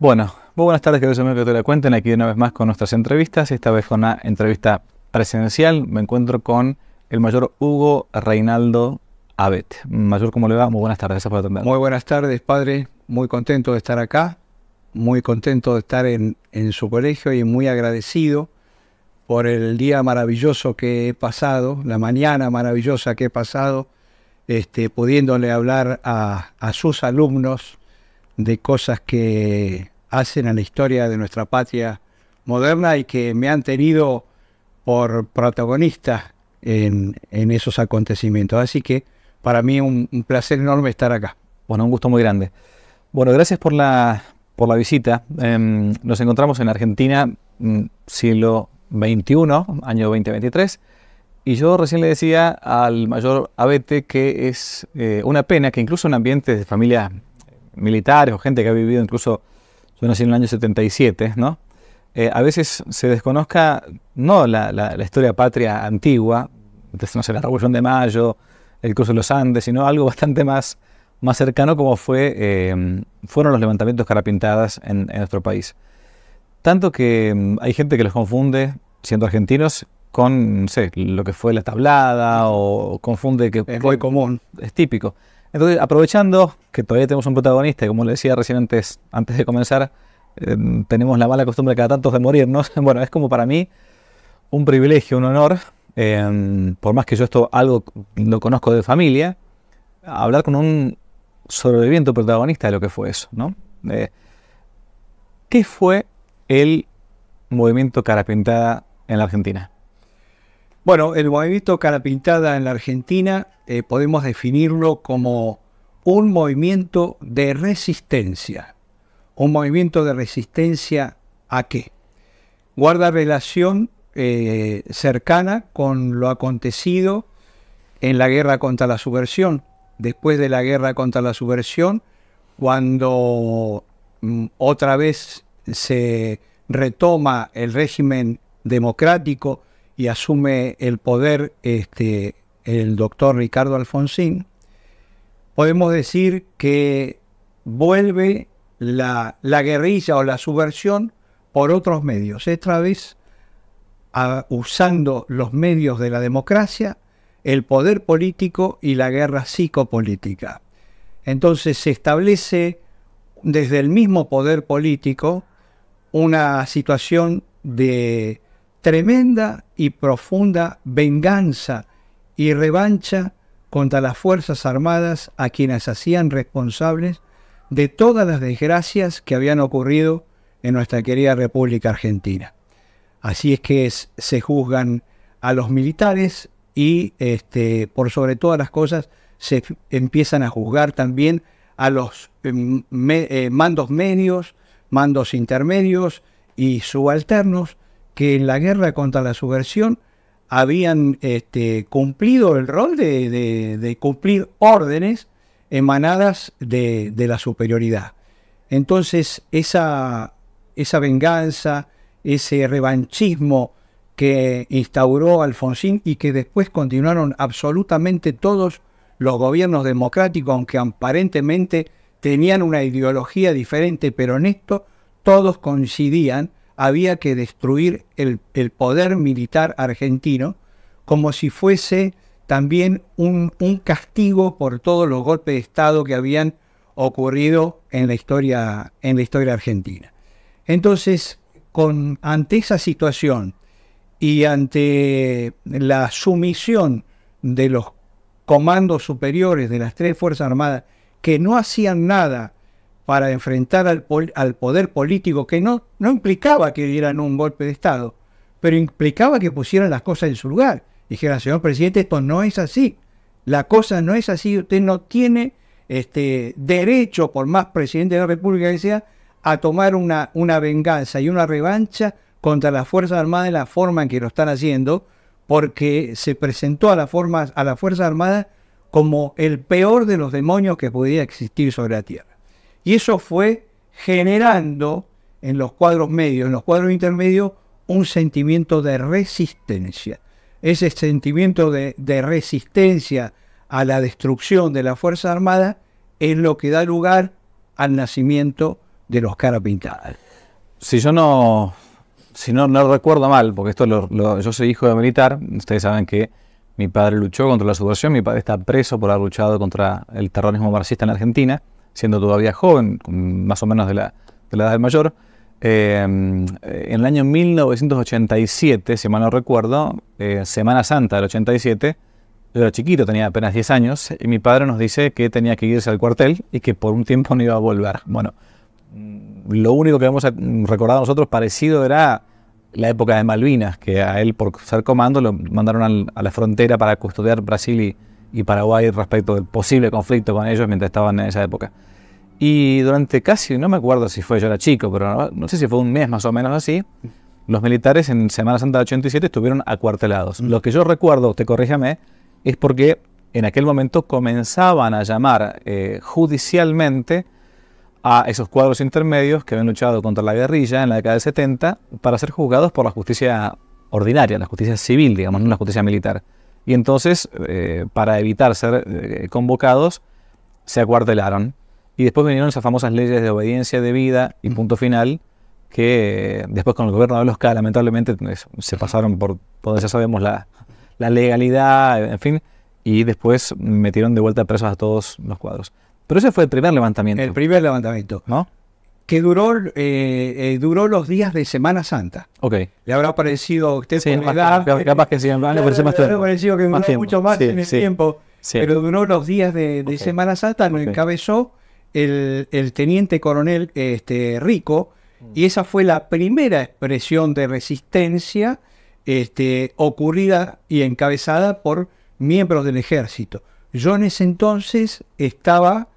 Bueno, muy buenas tardes, queridos amigos que te la cuenten aquí una vez más con nuestras entrevistas, esta vez con una entrevista presidencial. Me encuentro con el mayor Hugo Reinaldo Abet. Mayor, ¿cómo le va? Muy buenas tardes, gracias por atender. Muy buenas tardes, padre. Muy contento de estar acá, muy contento de estar en, en su colegio y muy agradecido por el día maravilloso que he pasado, la mañana maravillosa que he pasado, este, pudiéndole hablar a, a sus alumnos de cosas que hacen a la historia de nuestra patria moderna y que me han tenido por protagonista en, esos acontecimientos. Así que para mí un, placer enorme estar acá. Bueno, un gusto muy grande. Bueno, gracias por la, por la visita. Em, nos encontramos en Argentina, mm, siglo XXI, año 2023. Y yo recién le decía al mayor Abete que es eh, una pena que incluso en ambientes de familias militares o gente que ha vivido incluso, yo nací en el año 77, ¿no? Eh, a veces se desconozca no la, la- la historia patria antigua, entonces, no sé, la Revolución de Mayo, el cruce de los Andes, sino algo bastante más, más cercano como fue, eh, fueron los levantamientos carapintadas en, en nuestro país. Tanto que mm, hay gente que los confunde, siendo argentinos, con, no sé, lo que fue la tablada o confunde que Es muy común. es típico. Entonces, aprovechando que todavía tenemos un protagonista, y como le decía recién antes, antes de comenzar, eh, tenemos la mala costumbre cada tanto de morirnos. Bueno, es como para mí un privilegio, un honor, eh, por más que yo esto algo lo conozco de familia, hablar con un sobreviviente protagonista de lo que fue eso, ¿no? Eh, ¿Qué fue el movimiento cara pintada en la Argentina? Bueno, el movimiento cara pintada en la Argentina eh, podemos definirlo como un movimiento de resistencia. ¿Un movimiento de resistencia a qué? Guarda relación eh, cercana con lo acontecido en la guerra contra la subversión. Después de la guerra contra la subversión, cuando mm, otra vez se retoma el régimen democrático y asume el poder este, el doctor Ricardo Alfonsín, podemos decir que vuelve la, la guerrilla o la subversión por otros medios, esta vez usando los medios de la democracia, el poder político y la guerra psicopolítica. Entonces se establece desde el mismo poder político una situación de tremenda y profunda venganza y revancha contra las Fuerzas Armadas a quienes hacían responsables de todas las desgracias que habían ocurrido en nuestra querida República Argentina. Así es que se juzgan a los militares y este, por sobre todas las cosas se empiezan a juzgar también a los em, eh, mandos medios, mandos intermedios y subalternos que en la guerra contra la subversión habían este, cumplido el rol de, de- cumplir órdenes emanadas de, la superioridad. Entonces, esa venganza, ese revanchismo que instauró Alfonsín y que después continuaron absolutamente todos los gobiernos democráticos, aunque aparentemente tenían una ideología diferente, pero en esto todos coincidían, había que destruir el, poder militar argentino como si fuese también un, un castigo por todos los golpes de Estado que habían ocurrido en la historia, en la historia argentina. Entonces, con, ante esa situación y ante la sumisión de los comandos superiores de las tres Fuerzas Armadas que no hacían nada para enfrentar al, poder político, que no, no implicaba que dieran un golpe de Estado, pero implicaba que pusieran las cosas en su lugar. Dijeran, señor presidente, esto no es así. La cosa no es así. Usted no tiene este, derecho, por más presidente de la República que sea, a tomar una, venganza y una revancha contra las Fuerzas Armadas en la forma en que lo están haciendo, porque se presentó a, la forma, a las Fuerzas Armadas como el peor de los demonios que podía existir sobre la Tierra. Y eso fue generando en los cuadros medios, en los cuadros intermedios, un sentimiento de resistencia. Ese sentimiento de, resistencia a la destrucción de la Fuerza Armada es lo que da lugar al nacimiento de los cara pintada. Si yo no, si no, recuerdo mal, porque esto lo, yo soy hijo de militar, ustedes saben que mi padre luchó contra la subversión, mi padre está preso por haber luchado contra el terrorismo marxista en Argentina, siendo todavía joven, más o menos de la, de la edad del mayor. Eh, en el año 1987, si mal no recuerdo, eh, Semana Santa del 87, yo era chiquito, tenía apenas 10 años, y mi padre nos dice que tenía que irse al cuartel y que por un tiempo no iba a volver. Bueno, mm, lo único que hemos recordado nosotros parecido era la época de Malvinas, que a él por ser comando lo mandaron a la frontera para custodiar Brasil y, y Paraguay respecto del posible conflicto con ellos mientras estaban en esa época. Y durante casi, no me acuerdo si fue, yo era chico, pero no, no sé si fue un mes más o menos así, los militares en Semana Santa del 87 estuvieron acuartelados. Lo que yo recuerdo, te corríjame, es porque en aquel momento comenzaban a llamar eh, judicialmente a esos cuadros intermedios que habían luchado contra la guerrilla en la década del 70 para ser juzgados por la justicia ordinaria, la justicia civil, digamos, no la justicia militar. Y entonces, eh, para evitar ser eh, convocados, se acuartelaron. Y después vinieron esas famosas leyes de obediencia debida y punto final, que eh, después con el gobierno de los K, lamentablemente, se pasaron por donde ya sabemos la, la legalidad, en fin, y después metieron de vuelta presos a todos los cuadros. Pero ese fue el primer levantamiento, El primer levantamiento, ¿no? Que duró, eh, eh, duró los días de Semana Santa. Ok. Le habrá parecido a usted Sí, por más- edad, capaz, capaz que sí, Claro, parece más le habrá parecido que duró mucho más sí, en el sí, tiempo, pero duró los días de. Semana Santa, lo Ok. encabezó el, el teniente coronel este, Rico, Mm. y esa fue la primera expresión de resistencia este, ocurrida y encabezada por miembros del ejército. Yo en ese entonces estaba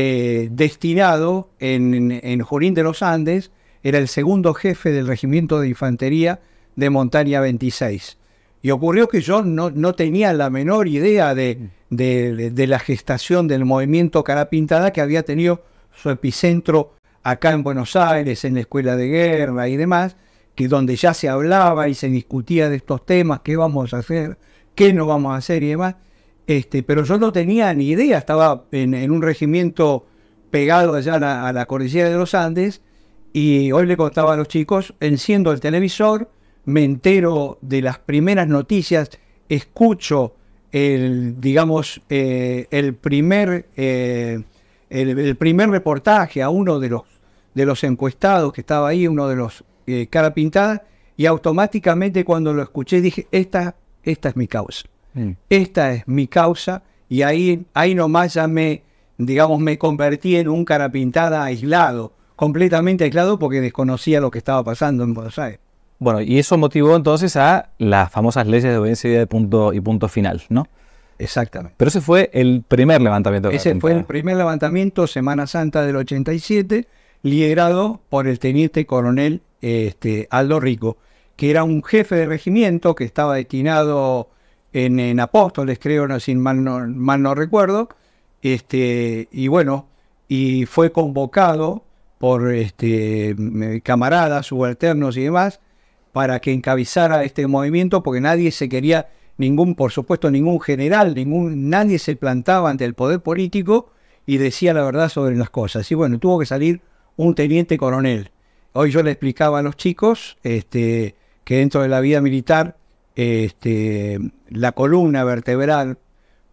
eh, destinado en, en de los Andes, era el segundo jefe del regimiento de infantería de Montaña 26. Y ocurrió que yo no, tenía la menor idea de, de- de- de la gestación del movimiento Cara Pintada que había tenido su epicentro acá en Buenos Aires, en la escuela de guerra y demás, que donde ya se hablaba y se discutía de estos temas, qué vamos a hacer, qué no vamos a hacer y demás. Este, pero yo no tenía ni idea, estaba en, un regimiento pegado allá a la, cordillera de los Andes y hoy le contaba a los chicos, enciendo el televisor, me entero de las primeras noticias, escucho el, digamos, eh, el primer, eh, el primer reportaje a uno de los, de los encuestados que estaba ahí, uno de los eh, cara pintada, y automáticamente cuando lo escuché dije, esta, esta es mi causa Mm. esta es mi causa y ahí, ahí nomás ya me, digamos, me convertí en un cara pintada aislado, completamente aislado porque desconocía lo que estaba pasando en Buenos Aires. Bueno, y eso motivó entonces a las famosas leyes de obediencia de punto y punto final, ¿no? Exactamente. Pero ese fue el primer levantamiento. Ese fue el primer levantamiento, Semana Santa del 87, liderado por el teniente coronel este, Aldo Rico, que era un jefe de regimiento que estaba destinado en, Apóstoles, creo, no, si mal no, mal no recuerdo, este, y bueno, y fue convocado por este, m- camaradas, subalternos y demás, para que encabezara este movimiento, porque nadie se quería, ningún, por supuesto, ningún general, ningún, nadie se plantaba ante el poder político y decía la verdad sobre las cosas. Y bueno, tuvo que salir un teniente coronel. Hoy yo le explicaba a los chicos este, que dentro de la vida militar, este, la columna vertebral,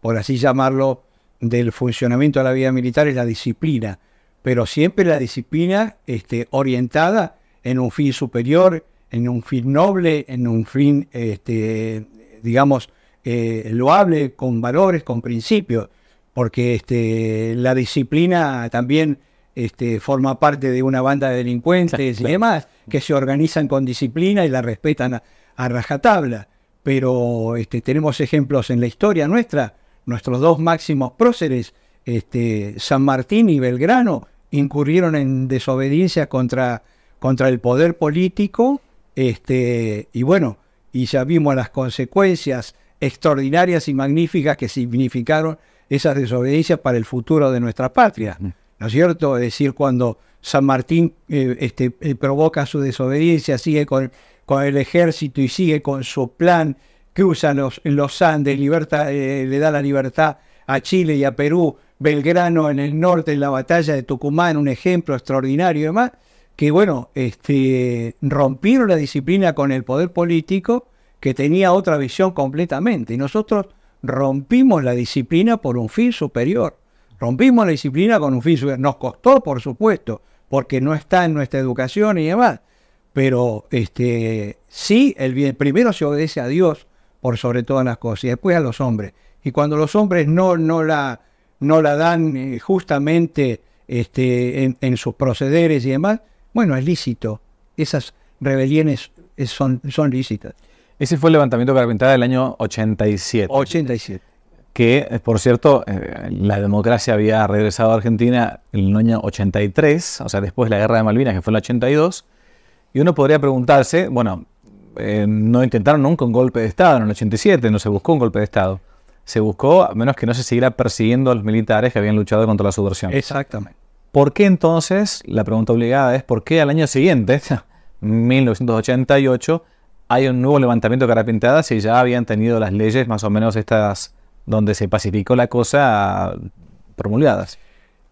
por así llamarlo, del funcionamiento de la vida militar es la disciplina, pero siempre la disciplina este, orientada en un fin superior, en un fin noble, en un fin, este, digamos, eh, loable, con valores, con principios, porque este, la disciplina también este, forma parte de una banda de delincuentes Sí, y demás, que se organizan con disciplina y la respetan a, a rajatabla. Pero este, tenemos ejemplos en la historia nuestra, nuestros dos máximos próceres, este, San Martín y Belgrano, incurrieron en desobediencia contra, contra el poder político, este, y bueno, y ya vimos las consecuencias extraordinarias y magníficas que significaron esas desobediencias para el futuro de nuestra patria. ¿No es cierto? Es decir, cuando San Martín eh, este, eh, provoca su desobediencia, sigue con, con el ejército y sigue con su plan, cruza los, los Andes, libertad, eh, le da la libertad a Chile y a Perú, Belgrano en el norte, en la batalla de Tucumán, un ejemplo extraordinario y demás, que bueno, este, rompieron la disciplina con el poder político que tenía otra visión completamente. Y nosotros rompimos la disciplina por un fin superior. Rompimos la disciplina con un fin superior. Nos costó, por supuesto, porque no está en nuestra educación y demás. Pero este, sí, el bien, primero se obedece a Dios por sobre todas las cosas y después a los hombres. Y cuando los hombres no, no, la, no la dan eh, justamente este, en, sus procederes y demás, bueno, es lícito. Esas rebeliones son, son lícitas. Ese fue el levantamiento de Carpintada del año 87. 87. Que, por cierto, eh, la democracia había regresado a Argentina en el año 83, o sea, después de la guerra de Malvinas, que fue en el 82. Y uno podría preguntarse, bueno, eh, no intentaron nunca un golpe de Estado en el 87, no se buscó un golpe de Estado. Se buscó, a menos que no se siguiera persiguiendo a los militares que habían luchado contra la subversión. Exactamente. ¿Por qué entonces, la pregunta obligada es, ¿por qué al año siguiente, 1988, hay un nuevo levantamiento de cara pintada si ya habían tenido las leyes más o menos estas donde se pacificó la cosa promulgadas.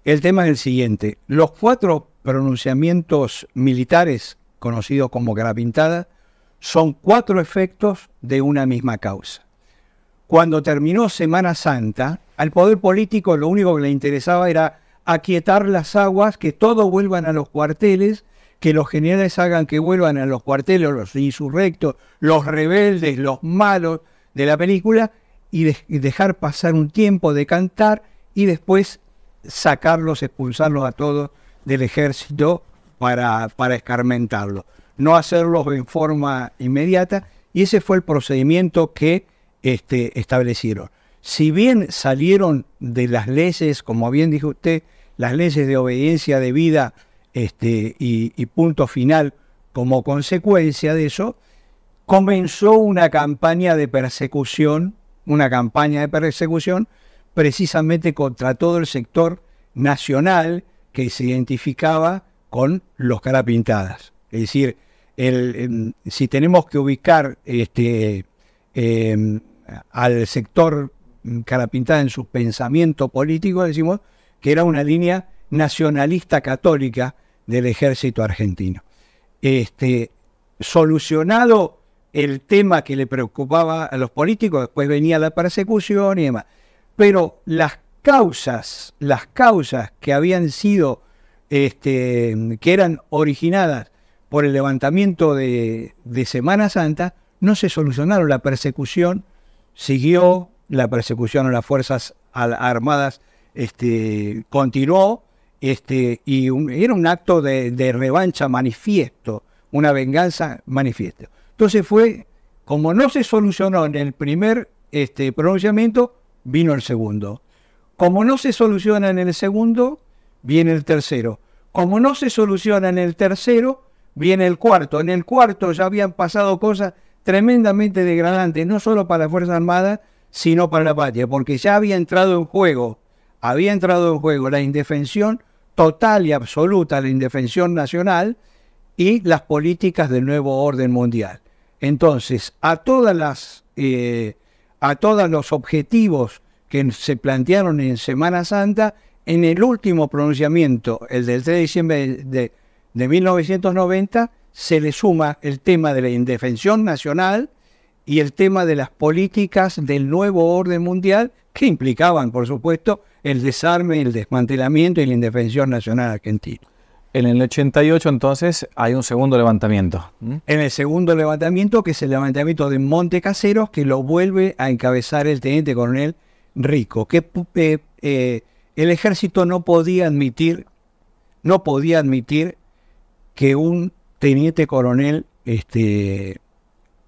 El tema es el siguiente. Los cuatro pronunciamientos militares, conocidos como cara pintada, son cuatro efectos de una misma causa. Cuando terminó Semana Santa, al poder político lo único que le interesaba era aquietar las aguas, que todos vuelvan a los cuarteles que los generales hagan que vuelvan a los cuarteles, los insurrectos, los rebeldes, los malos de la película, y, dejar pasar un tiempo de cantar y después sacarlos, expulsarlos a todos del ejército para, escarmentarlos. No hacerlos en forma inmediata, y ese fue el procedimiento que este, establecieron. Si bien salieron de las leyes, como bien dijo usted, las leyes de obediencia debida este, y, punto final, como consecuencia de eso, comenzó una campaña de persecución, una campaña de persecución precisamente contra todo el sector nacional que se identificaba con los carapintadas. Es decir, el, si tenemos que ubicar este, em, al sector carapintada en su pensamiento político, decimos que era una línea nacionalista católica del ejército argentino. Este, solucionado el tema que le preocupaba a los políticos, después venía la persecución y demás. Pero las causas, las causas que habían sido, este, que eran originadas por el levantamiento de, Semana Santa, no se solucionaron. La persecución siguió, la persecución a las Fuerzas Armadas este, continuó, este, y era un acto de, revancha manifiesto, una venganza manifiesto. Entonces fue, como no se solucionó en el primer este, pronunciamiento, vino el segundo. Como no se soluciona en el segundo, viene el tercero. Como no se soluciona en el tercero, viene el cuarto. En el cuarto ya habían pasado cosas tremendamente degradantes, no solo para las Fuerzas Armadas, sino para la patria, porque ya había entrado en juego, había entrado en juego la indefensión total y absoluta la indefensión nacional y las políticas del nuevo orden mundial. Entonces, a todas las eh, a todos los objetivos que se plantearon en Semana Santa, en el último pronunciamiento, el del 3 de diciembre de, de 1990, se le suma el tema de la indefensión nacional y el tema de las políticas del nuevo orden mundial, que implicaban, por supuesto, el desarme, el desmantelamiento y la indefensión nacional argentina. En el 88 entonces hay un segundo levantamiento. En el segundo levantamiento, que es el levantamiento de Monte Caseros, que lo vuelve a encabezar el teniente coronel Rico, que eh, eh, el ejército no podía admitir, no podía admitir que un teniente coronel este,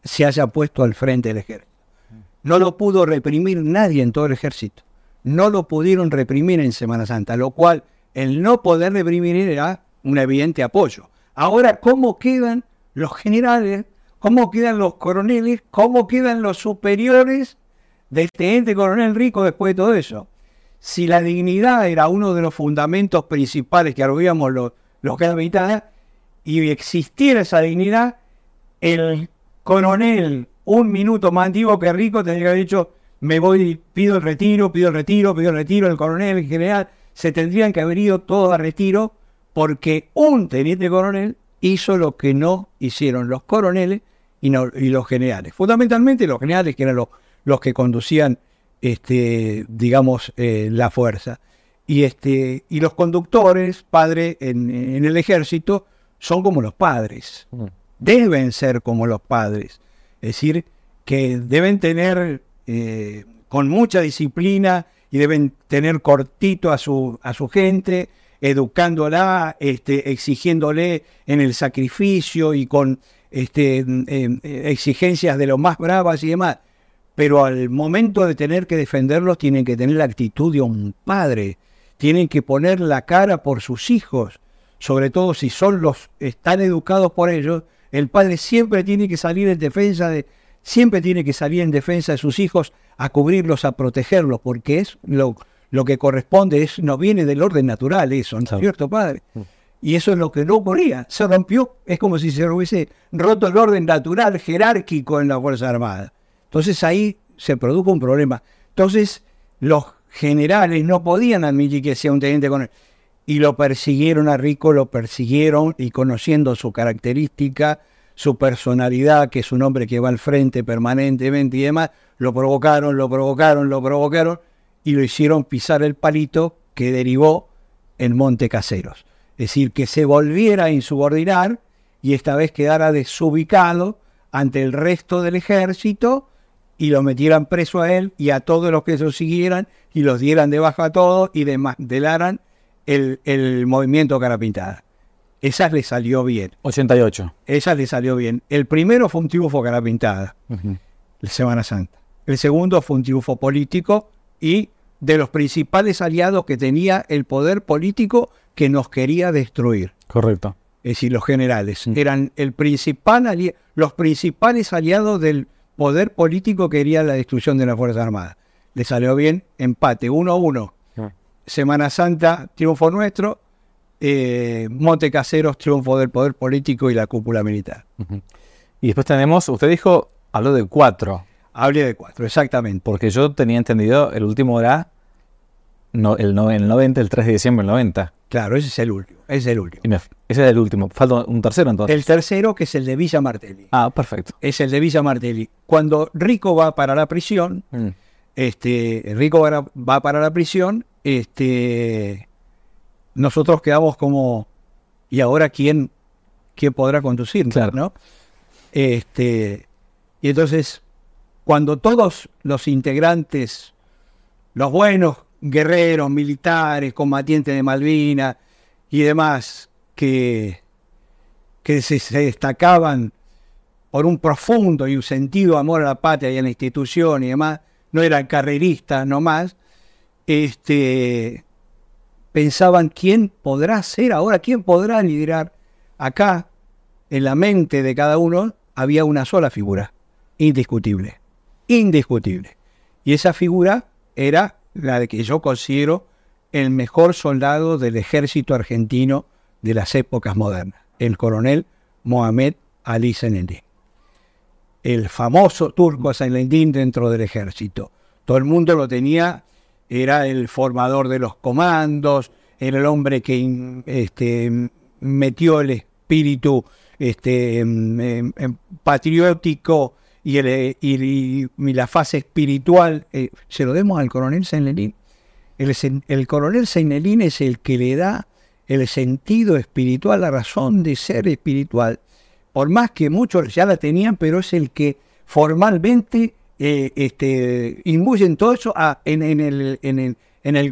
se haya puesto al frente del ejército. No lo pudo reprimir nadie en todo el ejército no lo pudieron reprimir en Semana Santa, lo cual el no poder reprimir era un evidente apoyo. Ahora, ¿cómo quedan los generales? ¿Cómo quedan los coroneles? ¿Cómo quedan los superiores de este ente coronel rico después de todo eso? Si la dignidad era uno de los fundamentos principales que arguíamos los, los capitanes, y existiera esa dignidad, el coronel, un minuto más antiguo que rico, tendría que haber dicho, me voy, pido el retiro, pido el retiro, pido el retiro, el coronel, el general, se tendrían que haber ido todos a retiro porque un teniente coronel hizo lo que no hicieron los coroneles y, los generales. Fundamentalmente los generales, que eran los, los que conducían, este, digamos, eh, la fuerza. Y, este, y los conductores, padre en, el ejército, son como los padres. Mm. Deben ser como los padres. Es decir, que deben tener eh, con mucha disciplina y deben tener cortito a su, a su gente, educándola, este, exigiéndole en el sacrificio y con este, em, exigencias de lo más bravas y demás. Pero al momento de tener que defenderlos tienen que tener la actitud de un padre, tienen que poner la cara por sus hijos, sobre todo si son los están educados por ellos. El padre siempre tiene que salir en defensa de, siempre tiene que salir en defensa de sus hijos, a cubrirlos, a protegerlos, porque es lo, lo que corresponde, es, no viene del orden natural eso, ¿no es cierto, padre? Mm. Y eso es lo que no ocurría. Se rompió, es como si se hubiese roto el orden natural, jerárquico en la Fuerza Armada. Entonces ahí se produjo un problema. Entonces los generales no podían admitir que sea un teniente coronel. Y lo persiguieron a Rico, lo persiguieron y conociendo su característica, su personalidad, que es un hombre que va al frente permanentemente y demás, lo provocaron, lo provocaron, lo provocaron y lo hicieron pisar el palito que derivó en Monte Caseros. Es decir, que se volviera a insubordinar y esta vez quedara desubicado ante el resto del ejército y lo metieran preso a él y a todos los que lo siguieran y los dieran de baja a todos y desmantelaran el, el movimiento Carapintada. Esa le salió bien. 88. Esa le salió bien. El primero fue un triunfo cara pintada, la Semana Santa. El segundo fue un triunfo político y de los principales aliados que tenía el poder político que nos quería destruir. Correcto. Es decir, los generales. Eran el principal los principales aliados del poder político que quería la destrucción de la Fuerza Armada. Le salió bien, empate, 1-1. Ah. Semana Santa, triunfo nuestro, eh, Monte Caseros, triunfo del poder político y la cúpula militar. Y después tenemos, usted dijo, habló de cuatro. Hablé de cuatro, exactamente. Porque yo tenía entendido, el último era no, el, el 90, el 3 de diciembre del 90. Claro, ese es el último. es el último. ese es el último. Falta un tercero entonces. El tercero, que es el de Villa Martelli. Ah, perfecto. Es el de Villa Martelli. Cuando Rico va para la prisión, mm. este, Rico va, va para la prisión, este, nosotros quedamos como, ¿y ahora quién, quién podrá conducir? Claro. ¿no? Este, y entonces, cuando todos los integrantes, los buenos guerreros, militares, combatientes de Malvinas y demás, que, que se, destacaban por un profundo y un sentido amor a la patria y a la institución y demás, no eran carreristas nomás, este, pensaban quién podrá ser ahora, quién podrá liderar. Acá, en la mente de cada uno, había una sola figura, indiscutible, indiscutible. Y esa figura era la de que yo considero el mejor soldado del ejército argentino de las épocas modernas, el coronel Mohamed Ali Senendin. El famoso turco Senendin dentro del ejército. Todo el mundo lo tenía era el formador de los comandos, era el hombre que este, metió el espíritu este, patriótico y, la fase espiritual. Eh, se lo demos al coronel Seinelin. El, coronel Seinelin es el que le da el sentido espiritual, la razón de ser espiritual. Por más que muchos ya la tenían, pero es el que formalmente eh, este, imbuyen todo eso en, en,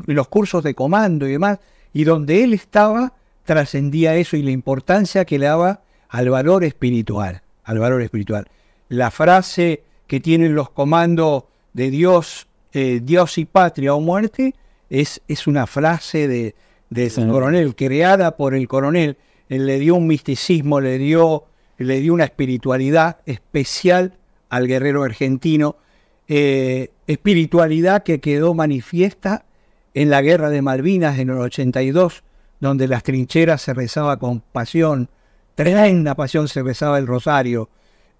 los cursos de comando y demás, y donde él estaba trascendía eso y la importancia que le daba al valor espiritual, al valor espiritual. La frase que tienen los comandos de Dios, eh, Dios y patria o muerte, es, es una frase de, de coronel, creada por el coronel. Él le dio un misticismo, le dio, le dio una espiritualidad especial al guerrero argentino, eh, espiritualidad que quedó manifiesta en la guerra de Malvinas en el 82, donde las trincheras se rezaba con pasión, tremenda pasión se rezaba el rosario,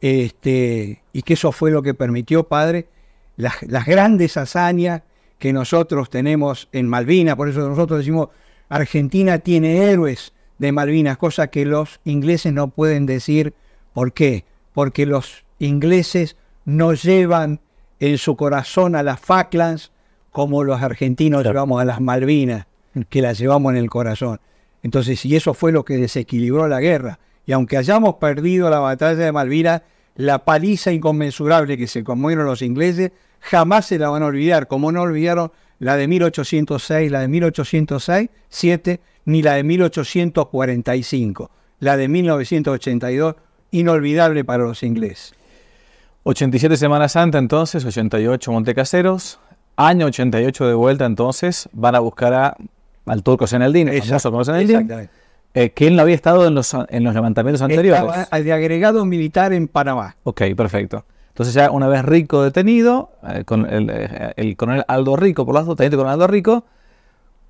este, y que eso fue lo que permitió, Padre, las, las grandes hazañas que nosotros tenemos en Malvinas, por eso nosotros decimos, Argentina tiene héroes de Malvinas, cosa que los ingleses no pueden decir. ¿Por qué? Porque los ingleses no llevan en su corazón a las Falklands como los argentinos llevamos a las Malvinas, que las llevamos en el corazón. Entonces, y eso fue lo que desequilibró la guerra. Y aunque hayamos perdido la batalla de Malvinas, la paliza inconmensurable que se comieron los ingleses, jamás se la van a olvidar, como no olvidaron la de 1806, la de 1806, 7, ni la de 1845. La de 1982, inolvidable para los ingleses. 87 Semana Santa entonces, 88 Montecaseros, año 88 de vuelta entonces, van a buscar a, al turco Zeneldin, el famoso Exactamente. Eh, que él no había estado en los, en los levantamientos anteriores. Estaba de agregado militar en Panamá. Ok, perfecto. Entonces ya una vez Rico detenido, eh, con el, eh, el coronel Aldo Rico, por lo tanto, teniente coronel Aldo Rico,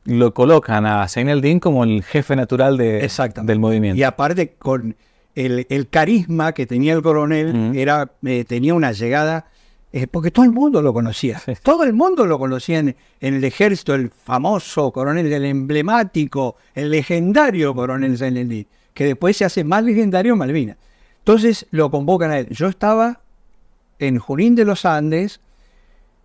lo colocan a Zeneldin como el jefe natural de, del movimiento. Y aparte con el, el carisma que tenía el coronel, Mm. era, eh, tenía una llegada, eh, porque todo el mundo lo conocía, Sí. todo el mundo lo conocía en, en el ejército, el famoso coronel, el emblemático, el legendario coronel Zeneldin, que después se hace más legendario en Malvinas. Entonces lo convocan a él. Yo estaba en Junín de los Andes,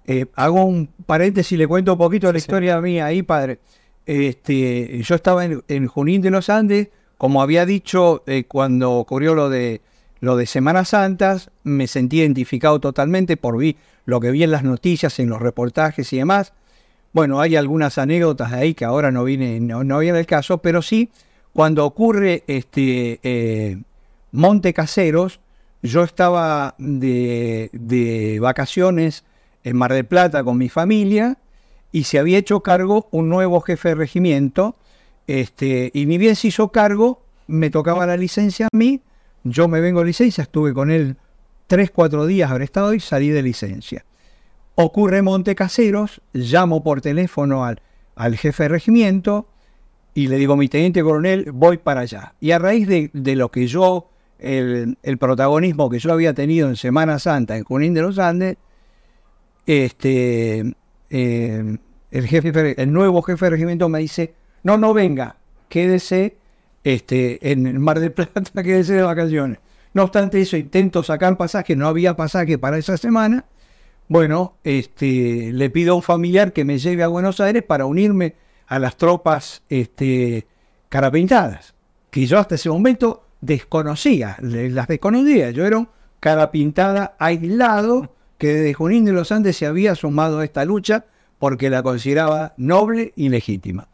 eh, hago un paréntesis, le cuento un poquito la Sí. historia mía ahí, padre. Este, yo estaba en, en Junín de los Andes, como había dicho eh, cuando ocurrió lo de lo de Semanas Santas, me sentí identificado totalmente por vi, lo que vi en las noticias, en los reportajes y demás. Bueno, hay algunas anécdotas de ahí que ahora no viene, no, no viene el caso, pero sí, cuando ocurre este eh, Monte Caseros, yo estaba de, de vacaciones en Mar del Plata con mi familia y se había hecho cargo un nuevo jefe de regimiento. Este, y ni bien se hizo cargo, me tocaba la licencia a mí, yo me vengo de licencia, estuve con él tres, cuatro días habré estado y salí de licencia. Ocurre Monte Caseros, llamo por teléfono al, al jefe de regimiento y le digo, mi teniente coronel, voy para allá. Y a raíz de, de lo que yo, el, el protagonismo que yo había tenido en Semana Santa en Junín de los Andes, este, eh, el, jefe, el nuevo jefe de regimiento me dice, no, no venga, quédese este, en el Mar del Plata, quédese de vacaciones. No obstante eso, intento sacar pasaje, no había pasaje para esa semana. Bueno, este, le pido a un familiar que me lleve a Buenos Aires para unirme a las tropas este, carapintadas, que yo hasta ese momento desconocía, las desconocía. Yo era un carapintada aislado que desde Junín de los Andes se había sumado a esta lucha porque la consideraba noble y legítima.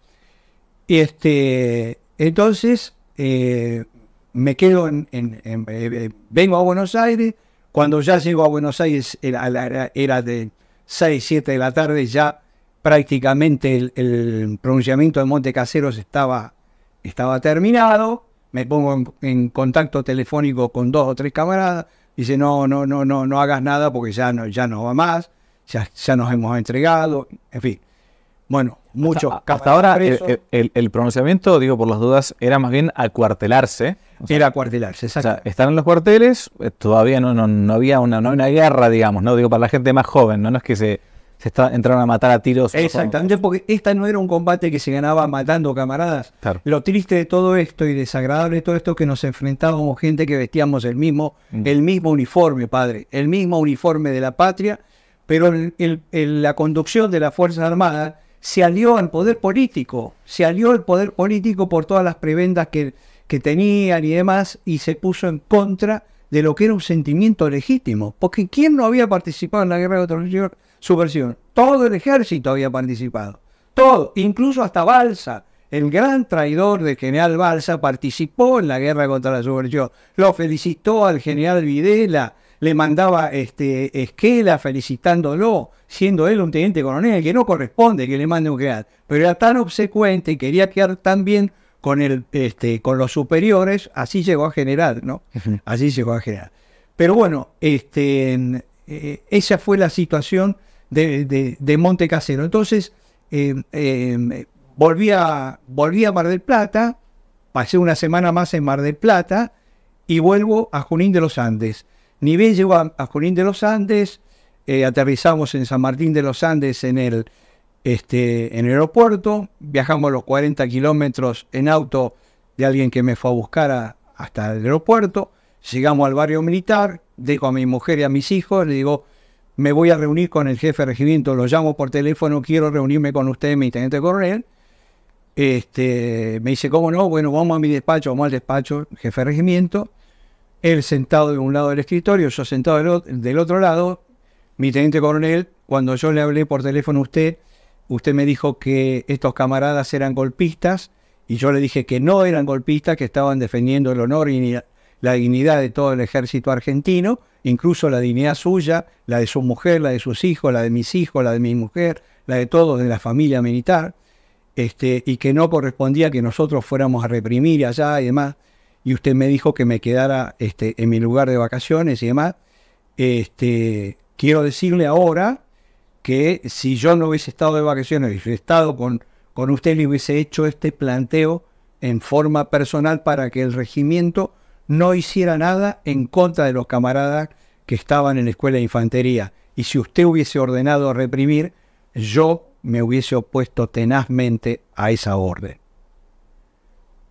Este, entonces eh, me quedo en, en- eh, vengo a Buenos Aires. Cuando ya llego a Buenos Aires era, de 6, 7 de la tarde, ya prácticamente el, pronunciamiento de Monte Caseros estaba, estaba terminado. Me pongo en, en contacto telefónico con dos o tres camaradas. Dice, no, no, no, no, no hagas nada porque ya no, ya no va más. Ya, ya nos hemos entregado. En fin. Bueno, muchos hasta, hasta ahora el, presos. el- el pronunciamiento, digo por las dudas, era más bien acuartelarse. O sea, era cuartelarse, o sea, exacto. están en los cuarteles, eh, todavía no, no, no había una, no hay una guerra, digamos, ¿no? Digo, para la gente más joven, no, no es que se, se está, entraron a matar a tiros. Exactamente, porque esta no era un combate que se ganaba matando camaradas. Claro. Lo triste de todo esto y desagradable de todo esto es que nos enfrentábamos gente que vestíamos el mismo, Mm. el mismo uniforme, padre, el mismo uniforme de la patria, pero el- el- la conducción de las Fuerzas Armadas se alió al poder político, se alió al poder político por todas las prebendas que, que tenían y demás, y se puso en contra de lo que era un sentimiento legítimo. Porque ¿quién no había participado en la guerra de subversión? Todo el ejército había participado. Todo, incluso hasta Balsa, el gran traidor del general Balsa, participó en la guerra contra la subversión. Lo felicitó al general Videla, le mandaba este, esquela felicitándolo, siendo él un teniente coronel, que no corresponde que le mande un general. Pero era tan obsecuente y quería quedar tan bien con, el, este, con los superiores, así llegó a general, ¿no? Así llegó a general. Pero bueno, este, eh, esa fue la situación de, de- de Monte Casero. Entonces, eh, eh, volví, a, volví a Mar del Plata, pasé una semana más en Mar del Plata y vuelvo a Junín de los Andes. Ni llego a, a Junín de los Andes, eh, aterrizamos en San Martín de los Andes en el, este, en el aeropuerto, viajamos los 40 kilómetros en auto de alguien que me fue a buscar hasta el aeropuerto, llegamos al barrio militar, dejo a mi mujer y a mis hijos, le digo, me voy a reunir con el jefe de regimiento, lo llamo por teléfono, quiero reunirme con usted, mi teniente coronel. Este, me dice, ¿cómo no? Bueno, vamos a mi despacho, vamos al despacho, jefe de regimiento. Él sentado de un lado del escritorio, yo sentado del, otro lado. Mi teniente coronel, cuando yo le hablé por teléfono a usted, usted me dijo que estos camaradas eran golpistas y yo le dije que no eran golpistas, que estaban defendiendo el honor y la dignidad de todo el ejército argentino, incluso la dignidad suya, la de su mujer, la de sus hijos, la de mis hijos, la de mi mujer, la de todos de la familia militar, este, y que no correspondía que nosotros fuéramos a reprimir allá y demás. Y usted me dijo que me quedara este, en mi lugar de vacaciones y demás. Este, quiero decirle ahora que si yo no hubiese estado de vacaciones, hubiese estado con, con usted, le hubiese hecho este planteo en forma personal para que el regimiento no hiciera nada en contra de los camaradas que estaban en la escuela de infantería. Y si usted hubiese ordenado reprimir, yo me hubiese opuesto tenazmente a esa orden.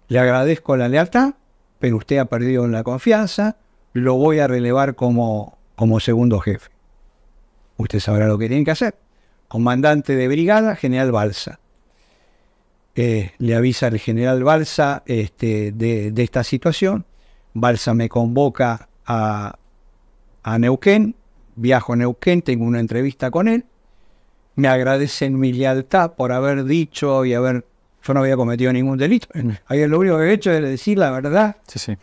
Le agradezco la lealtad, pero usted ha perdido la confianza, lo voy a relevar como, como segundo jefe. Usted sabrá lo que tiene que hacer. Comandante de brigada, general Balsa. Eh, le avisa al general Balsa este, de, esta situación. Balsa me convoca a, a Neuquén, viajo a Neuquén, tengo una entrevista con él. Me agradecen mi lealtad por haber dicho y haber yo no había cometido ningún delito. Ahí lo único que he hecho es decir la verdad,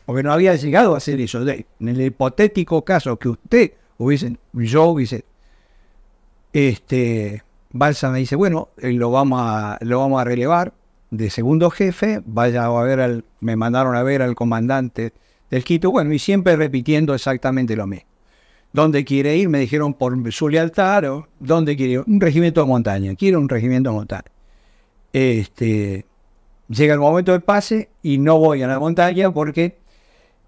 porque no había llegado a hacer eso. en el hipotético caso que usted hubiese, yo hubiese este, Balsa me dice, bueno, eh, lo vamos a, lo vamos a relevar de segundo jefe, vaya a ver al, me mandaron a ver al comandante del Quito, bueno, y siempre repitiendo exactamente lo mismo. ¿Dónde quiere ir? Me dijeron por su lealtad, o ¿dónde quiere ir? Un regimiento de montaña, quiero un regimiento de montaña. Este, llega el momento del pase y no voy a la montaña porque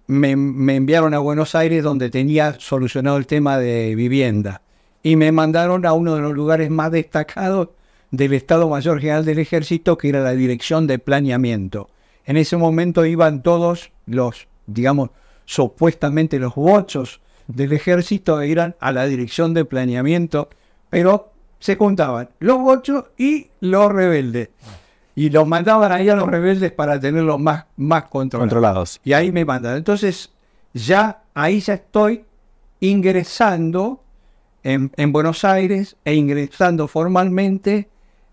me, me enviaron a Buenos Aires donde tenía solucionado el tema de vivienda y me mandaron a uno de los lugares más destacados del Estado Mayor General del Ejército, que era la Dirección de Planeamiento. En ese momento iban todos los, digamos, supuestamente los bochos del ejército e iban a la Dirección de Planeamiento, pero se juntaban los bochos y los rebeldes. Y los mandaban ahí a los rebeldes para tenerlos más, más controlados. Y ahí me mandan. Entonces, ya ahí ya estoy ingresando en, Buenos Aires e ingresando formalmente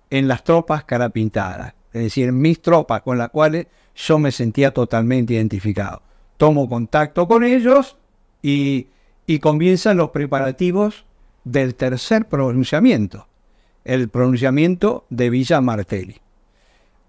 en las tropas carapintadas, es decir, mis tropas con las cuales yo me sentía totalmente identificado. Tomo contacto con ellos y, y comienzan los preparativos del tercer pronunciamiento, el pronunciamiento de Villa Martelli.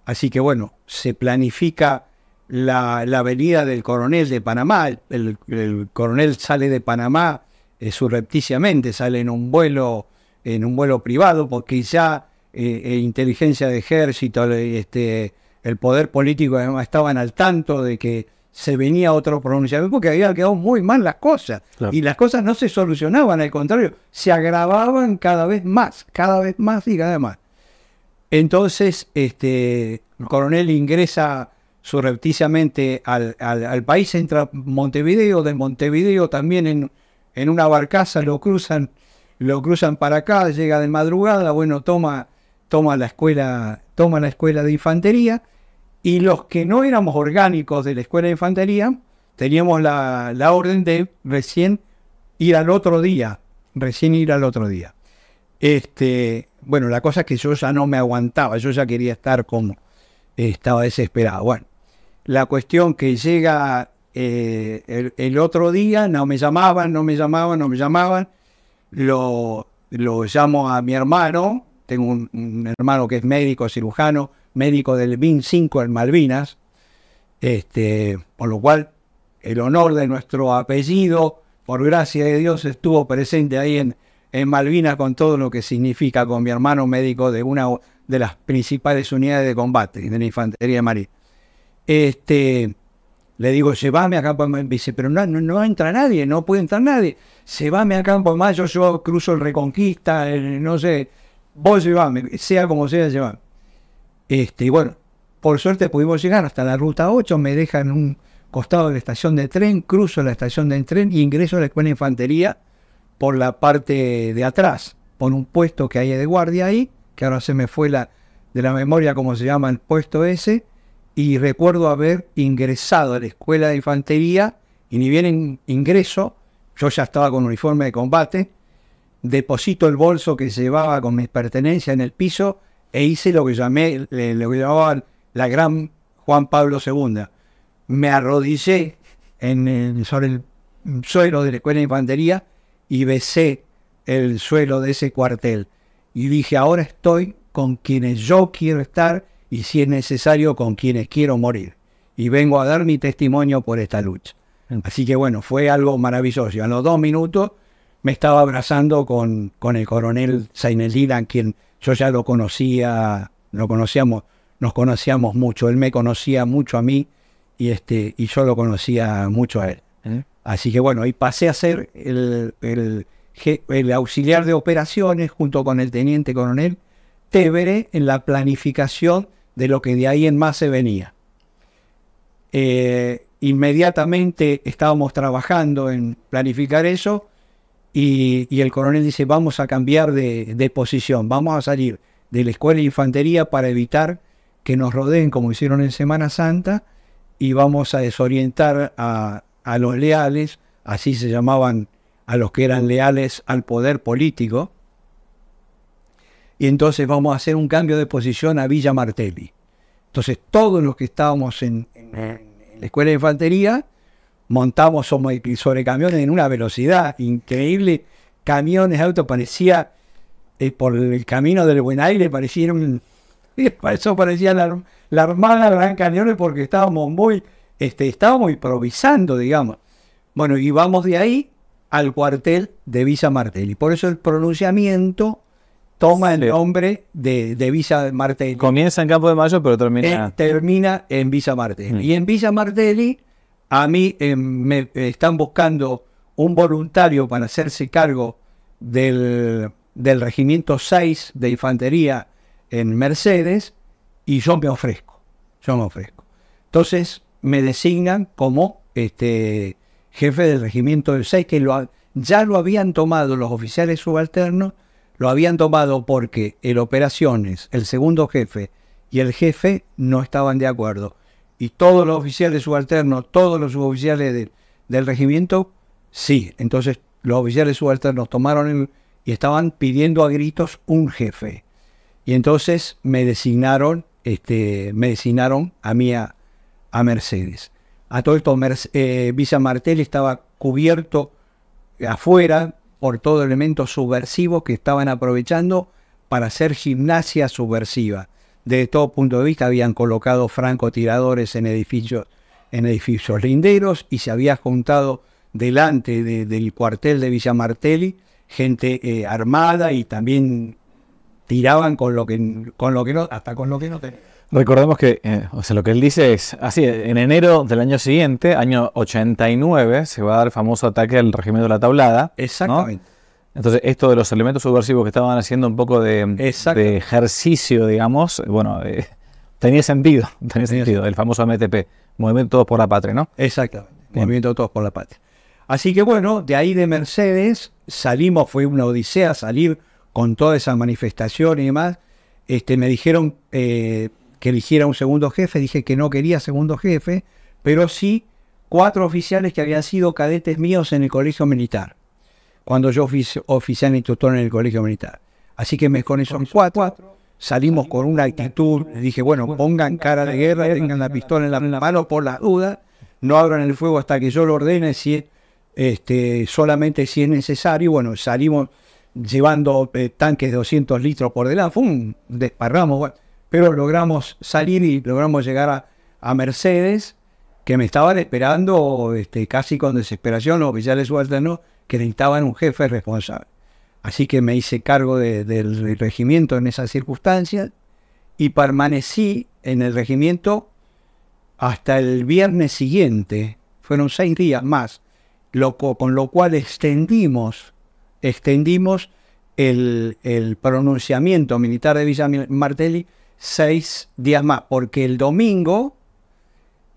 Así que bueno, se planifica la, la venida del coronel de Panamá, el, el coronel sale de Panamá eh, surrepticiamente, sale en un vuelo, en un vuelo privado, porque ya eh, eh, inteligencia de ejército, este, el poder político además estaban al tanto de que se venía otro pronunciamiento, porque había quedado muy mal las cosas. Y las cosas no se solucionaban, al contrario, se agravaban cada vez más, cada vez más y cada vez más. Entonces, este, el coronel ingresa surrepticiamente al, al, al país, entra Montevideo, de Montevideo también en, en una barcaza, lo cruzan, lo cruzan para acá, llega de madrugada, bueno, toma, toma la escuela, toma la escuela de infantería, y los que no éramos orgánicos de la escuela de infantería, teníamos la, orden de recién ir al otro día, recién ir al otro día. Este, bueno, la cosa es que yo ya no me aguantaba, yo ya quería estar como, estaba desesperado. Bueno, la cuestión que llega eh, el, otro día no me llamaban, no me llamaban, no me llamaban. Lo, lo llamo a mi hermano, tengo un, hermano que es médico, cirujano, médico del BIN 5 en Malvinas, este, por lo cual el honor de nuestro apellido, por gracia de Dios, estuvo presente ahí en, en Malvinas con todo lo que significa, con mi hermano médico de una de las principales unidades de combate de la Infantería de Marina. Este, Le digo, llévame a Campo Mayo. Dice, pero no, no, no entra nadie, no puede entrar nadie. Llévame a Campo Mayo, yo cruzo el Reconquista, el- no sé. Vos llevame, sea como sea, llevame. Este, y bueno, por suerte pudimos llegar hasta la ruta 8, me dejan en un costado de la estación de tren, cruzo la estación de tren y ingreso a la escuela de infantería por la parte de atrás, por un puesto que hay de guardia ahí, que ahora se me fue la, de la memoria cómo se llama el puesto ese, y recuerdo haber ingresado a la escuela de infantería, y ni bien in- ingreso, yo ya estaba con uniforme de combate, deposito el bolso que llevaba con mis pertenencias en el piso e hice lo que llamé, le- lo que llamaban la gran Juan Pablo II. Me arrodillé en el- sobre el suelo de la escuela de infantería y besé el suelo de ese cuartel. Y dije, ahora estoy con quienes yo quiero estar y si es necesario con quienes quiero morir. Y vengo a dar mi testimonio por esta lucha. Así que bueno, fue algo maravilloso. A los dos minutos me estaba abrazando con, con el coronel Zaineldin, a quien yo ya lo conocía, lo conocíamos, nos conocíamos mucho. Él me conocía mucho a mí y, este, y yo lo conocía mucho a él. ¿Eh? Así que bueno, y pasé a ser el, el auxiliar de operaciones junto con el teniente coronel Tevere en la planificación de lo que de ahí en más se venía. Eh, inmediatamente estábamos trabajando en planificar eso y, el coronel dice, vamos a cambiar de, de posición, vamos a salir de la escuela de infantería para evitar que nos rodeen como hicieron en Semana Santa y vamos a desorientar a, a los leales, así se llamaban a los que eran leales al poder político, y entonces vamos a hacer un cambio de posición a Villa Martelli. Entonces todos los que estábamos en, en- en la escuela de infantería montamos sobre, sobre camiones en una velocidad increíble, camiones, autos, parecía eh, por el camino del buen aire, parecía un, eso parecía la, la Armada Gran Cañones porque estábamos muy, este, estábamos improvisando, digamos. Bueno, y vamos de ahí al cuartel de Villa Martelli. Por eso el pronunciamiento toma el nombre de, de Villa Martelli. Comienza en Campo de Mayo, pero termina. Eh, termina en Villa Martelli. Mm. Y en Villa Martelli, a mí eh, me eh, están buscando un voluntario para hacerse cargo del, del regimiento 6 de infantería en Mercedes y yo me ofrezco. Yo me ofrezco. Entonces me designan como este, jefe del regimiento del 6, que lo, ya lo habían tomado los oficiales subalternos, lo habían tomado porque el operaciones, el segundo jefe y el jefe no estaban de acuerdo. Y todos los oficiales subalternos, todos los suboficiales de- del regimiento, sí. Entonces los oficiales subalternos tomaron el- y estaban pidiendo a gritos un jefe. Y entonces me designaron, este, me designaron a mí a, a Mercedes. A todo esto, Merce- eh, Villa Martel estaba cubierto afuera por todo elementos subversivos que estaban aprovechando para hacer gimnasia subversiva. Desde todo punto de vista habían colocado francotiradores en edificios, en edificios linderos y se había juntado delante de- del cuartel de Villa Martelli gente eh, armada y también tiraban con lo que con lo que no hasta con lo que no tenían. Recordemos que, eh, o sea, lo que él dice es, así, en enero del año siguiente, año 89, se va a dar el famoso ataque al regimiento de la tablada. ¿no? Entonces, esto de los elementos subversivos que estaban haciendo un poco de, ejercicio, digamos, bueno, eh, tenía sentido, tenía sentido, el famoso MTP, Movimiento Todos por la Patria, ¿no? Exactamente. Bien. Movimiento Todos por la Patria. Así que bueno, de ahí de Mercedes salimos, fue una odisea salir con toda esa manifestación y demás. Este, me dijeron eh, que eligiera un segundo jefe, dije que no quería segundo jefe, pero sí cuatro oficiales que habían sido cadetes míos en el colegio militar, cuando yo fui oficial instructor en el colegio militar. Así que me, con esos cuatro salimos con una actitud, les dije, bueno, pongan cara de guerra, tengan la pistola en la mano por las dudas, no abran el fuego hasta que yo lo ordene, si es, este, solamente si es necesario. Bueno, salimos llevando eh, tanques de 200 litros por delante, ¡fum! desparramos, bueno, pero logramos salir y logramos llegar a, a Mercedes, que me estaban esperando este, casi con desesperación los oficiales subalternos que necesitaban un jefe responsable. Así que me hice cargo de- del regimiento en esas circunstancias y permanecí en el regimiento hasta el viernes siguiente, fueron seis días más, con lo cual extendimos, extendimos el, el, pronunciamiento militar de Villa Martelli seis días más, porque el domingo,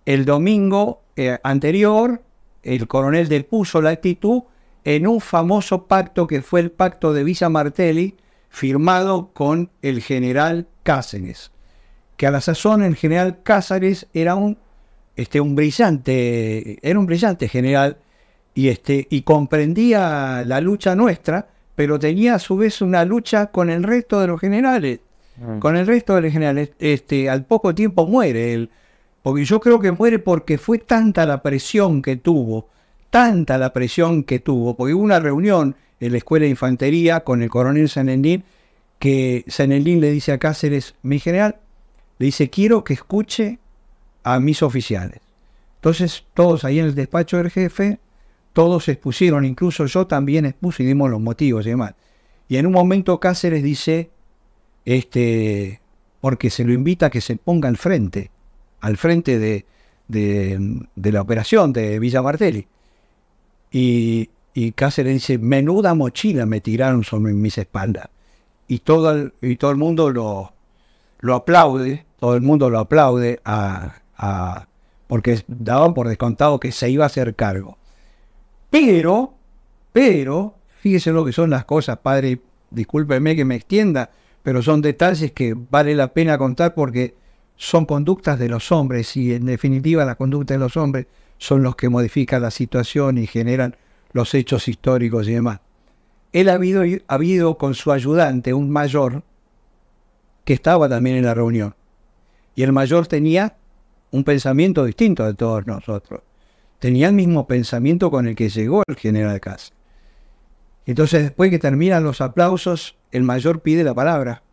el domingo eh, anterior, el coronel depuso la actitud en un famoso pacto que fue el pacto de Villa Martelli, firmado con el general Cáceres que a la sazón el general Cázares era un, este, un brillante, era un brillante general y, este, y comprendía la lucha nuestra, pero tenía a su vez una lucha con el resto de los generales. Mm. Con el resto de los generales. Este, al poco tiempo muere él. Porque yo creo que muere porque fue tanta la presión que tuvo, tanta la presión que tuvo, porque hubo una reunión en la escuela de infantería con el coronel Sanendín, que Sanendín le dice a Cáceres, mi general, le dice, quiero que escuche a mis oficiales. Entonces, todos ahí en el despacho del jefe, todos expusieron, incluso yo también expuse y dimos los motivos y demás. Y en un momento Cáceres dice, este, porque se lo invita a que se ponga al frente, al frente de, de, la operación de Villa Martelli. Y, y, Cáceres dice, menuda mochila me tiraron sobre mis espaldas. Y todo el, y todo el mundo lo, lo aplaude, todo el mundo lo aplaude a, porque daban por descontado que se iba a hacer cargo. Pero, pero, fíjese lo que son las cosas, padre, discúlpeme que me extienda, pero son detalles que vale la pena contar porque son conductas de los hombres y en definitiva las conductas de los hombres son los que modifican la situación y generan los hechos históricos y demás. Él ha habido, ha habido con su ayudante, un mayor, que estaba también en la reunión. Y el mayor tenía un pensamiento distinto de todos nosotros. Tenía el mismo pensamiento con el que llegó el general Cas. Entonces, después que terminan los aplausos, el mayor pide la palabra.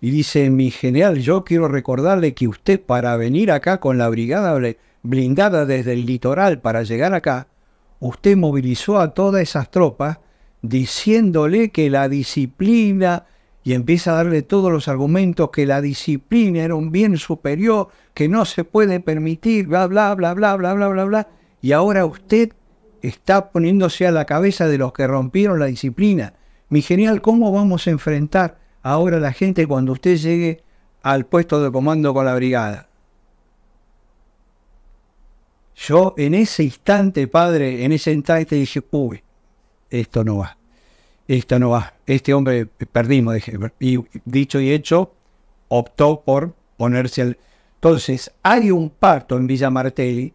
Y dice, mi general, yo quiero recordarle que usted para venir acá con la brigada blindada desde el litoral para llegar acá, usted movilizó a todas esas tropas diciéndole que la disciplina, y empieza a darle todos los argumentos que la disciplina era un bien superior, que no se puede permitir, bla, bla, bla, bla, bla, bla, bla, bla. Y ahora usted está poniéndose a la cabeza de los que rompieron la disciplina. Mi genial, ¿cómo vamos a enfrentar ahora a la gente cuando usted llegue al puesto de comando con la brigada? Yo en ese instante, padre, en ese instante dije, uy, esto no va esta no va, este hombre perdimos, y dicho y hecho, optó por ponerse al... Entonces, hay un pacto en Villa Martelli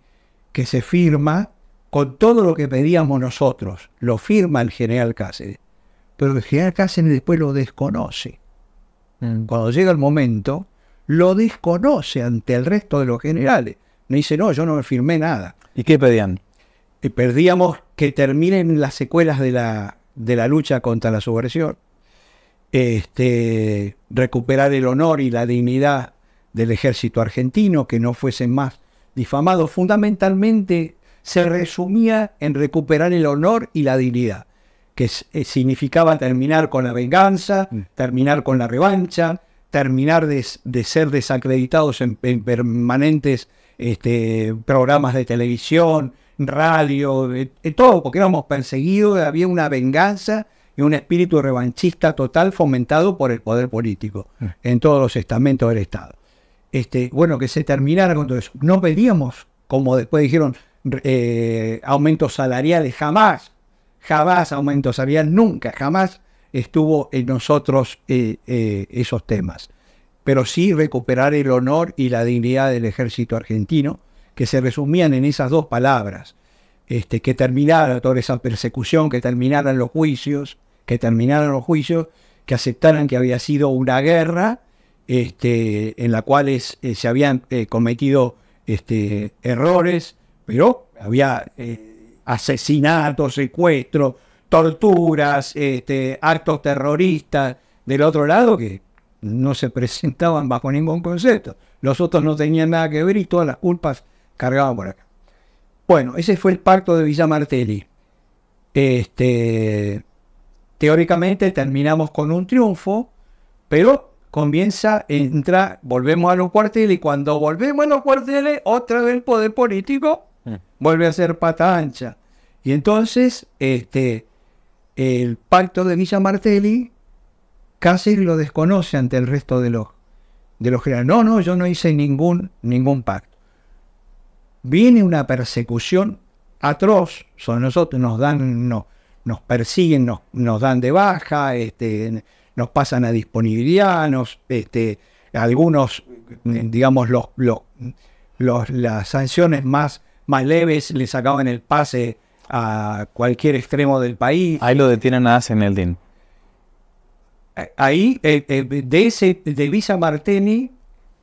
que se firma con todo lo que pedíamos nosotros, lo firma el general Cáceres, pero el general Cáceres después lo desconoce. Mm. Cuando llega el momento, lo desconoce ante el resto de los generales. Me dice, no, yo no me firmé nada. ¿Y qué pedían? Y perdíamos que terminen las secuelas de la, de la lucha contra la subversión, este, recuperar el honor y la dignidad del ejército argentino, que no fuesen más difamados. Fundamentalmente se resumía en recuperar el honor y la dignidad, que eh, significaba terminar con la venganza, mm. terminar con la revancha, terminar de, ser desacreditados en, permanentes este, programas de televisión, radio, de, todo, porque éramos perseguidos, había una venganza y un espíritu revanchista total fomentado por el poder político mm. en todos los estamentos del Estado. Este, bueno, que se terminara con todo eso. No pedíamos, como después dijeron, eh, aumentos salariales, jamás, jamás aumentos salariales, nunca, jamás estuvo en nosotros eh, eh, esos temas. Pero sí recuperar el honor y la dignidad del ejército argentino, que se resumían en esas dos palabras, este, que terminara toda esa persecución, que terminaran los juicios, que terminaran los juicios, que aceptaran que había sido una guerra este, en la cual eh, se habían eh, cometido este, errores, pero había eh, asesinatos, secuestros, torturas, este, actos terroristas del otro lado que no se presentaban bajo ningún concepto. Los otros no tenían nada que ver y todas las culpas cargado por acá. Bueno, ese fue el pacto de Villa Martelli. Este, teóricamente terminamos con un triunfo, pero comienza, entra, volvemos a los cuarteles y cuando volvemos a los cuarteles, otra vez el poder político Mm. vuelve a ser pata ancha. Y entonces, este, el pacto de Villa Martelli casi lo desconoce ante el resto de los, de los generales. No, no, yo no hice ningún, ningún pacto. Viene una persecución atroz sobre nosotros, nos dan, no, nos persiguen, nos, nos dan de baja, este, nos pasan a disponibilidad, nos, este, algunos, digamos, los, los, los- las sanciones más, más leves les sacaban el pase a cualquier extremo del país. Ahí lo detienen a en el DIN. Ahí, eh, eh, de ese, de Visa Martini,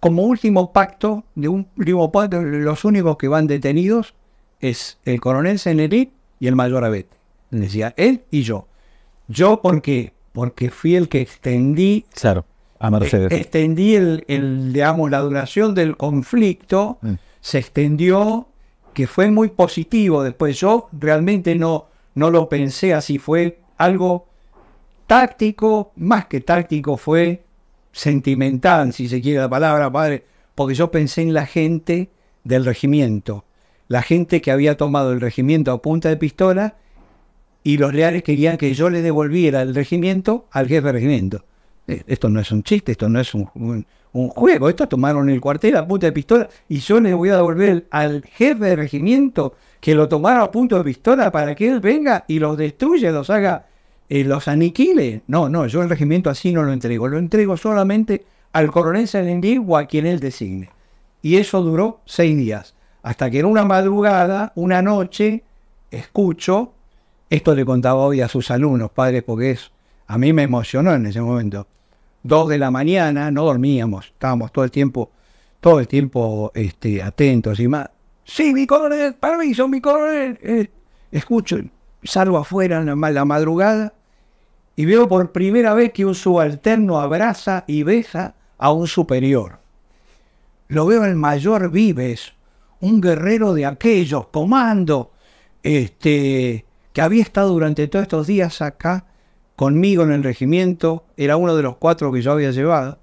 como último pacto, de un último pacto, los únicos que van detenidos es el coronel Senerit y el mayor Abete. Decía él y yo. Yo porque, porque fui el que extendí, Claro, a Mercedes. eh, extendí el, el, digamos, la duración del conflicto, Mm. se extendió, que fue muy positivo. Después yo realmente no, no lo pensé así, fue algo táctico, más que táctico, fue sentimental, si se quiere la palabra, padre, porque yo pensé en la gente del regimiento, la gente que había tomado el regimiento a punta de pistola y los leales querían que yo le devolviera el regimiento al jefe de regimiento. Eh, Esto no es un chiste, esto no es un, juego, esto tomaron el cuartel a punta de pistola y yo le voy a devolver al jefe de regimiento que lo tomara a punto de pistola para que él venga y los destruya, los haga, eh, los aniquile. No, no, yo el regimiento así no lo entrego, lo entrego solamente al coronel Salendí o a quien él designe. Y eso duró seis días, hasta que en una madrugada, una noche, escucho, esto le contaba hoy a sus alumnos, padres, porque es, a mí me emocionó en ese momento. Dos de la mañana, no dormíamos, estábamos todo el tiempo, todo el tiempo este, atentos y más. Sí, mi coronel, permiso, mi coronel. Eh, escucho, salgo afuera en la madrugada y veo por primera vez que un subalterno abraza y besa a un superior. Lo veo el mayor Vives, un guerrero de aquellos, comando, este, que había estado durante todos estos días acá conmigo en el regimiento, era uno de los cuatro que yo había llevado,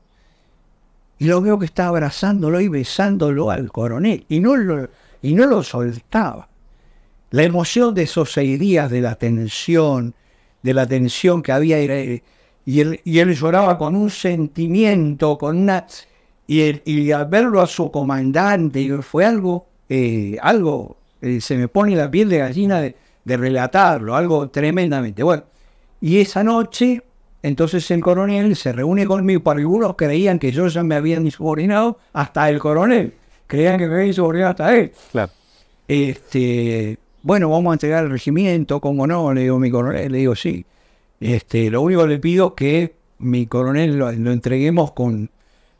y lo veo que está abrazándolo y besándolo al coronel, y no lo, y no lo soltaba. La emoción de esos seis días, de la tensión, de la tensión que había, era- y él, y él lloraba con un sentimiento, con una... Y, al verlo a su comandante, fue algo, eh, algo, eh, se me pone la piel de gallina de, de relatarlo, algo tremendamente. Bueno, y esa noche, entonces el coronel se reúne conmigo, porque algunos creían que yo ya me había insubordinado hasta el coronel, creían que me había insubordinado hasta él. Claro. Este, bueno, vamos a entregar el regimiento, como no, le digo mi coronel, le digo sí. Este, lo único que le pido es que mi coronel lo, entreguemos con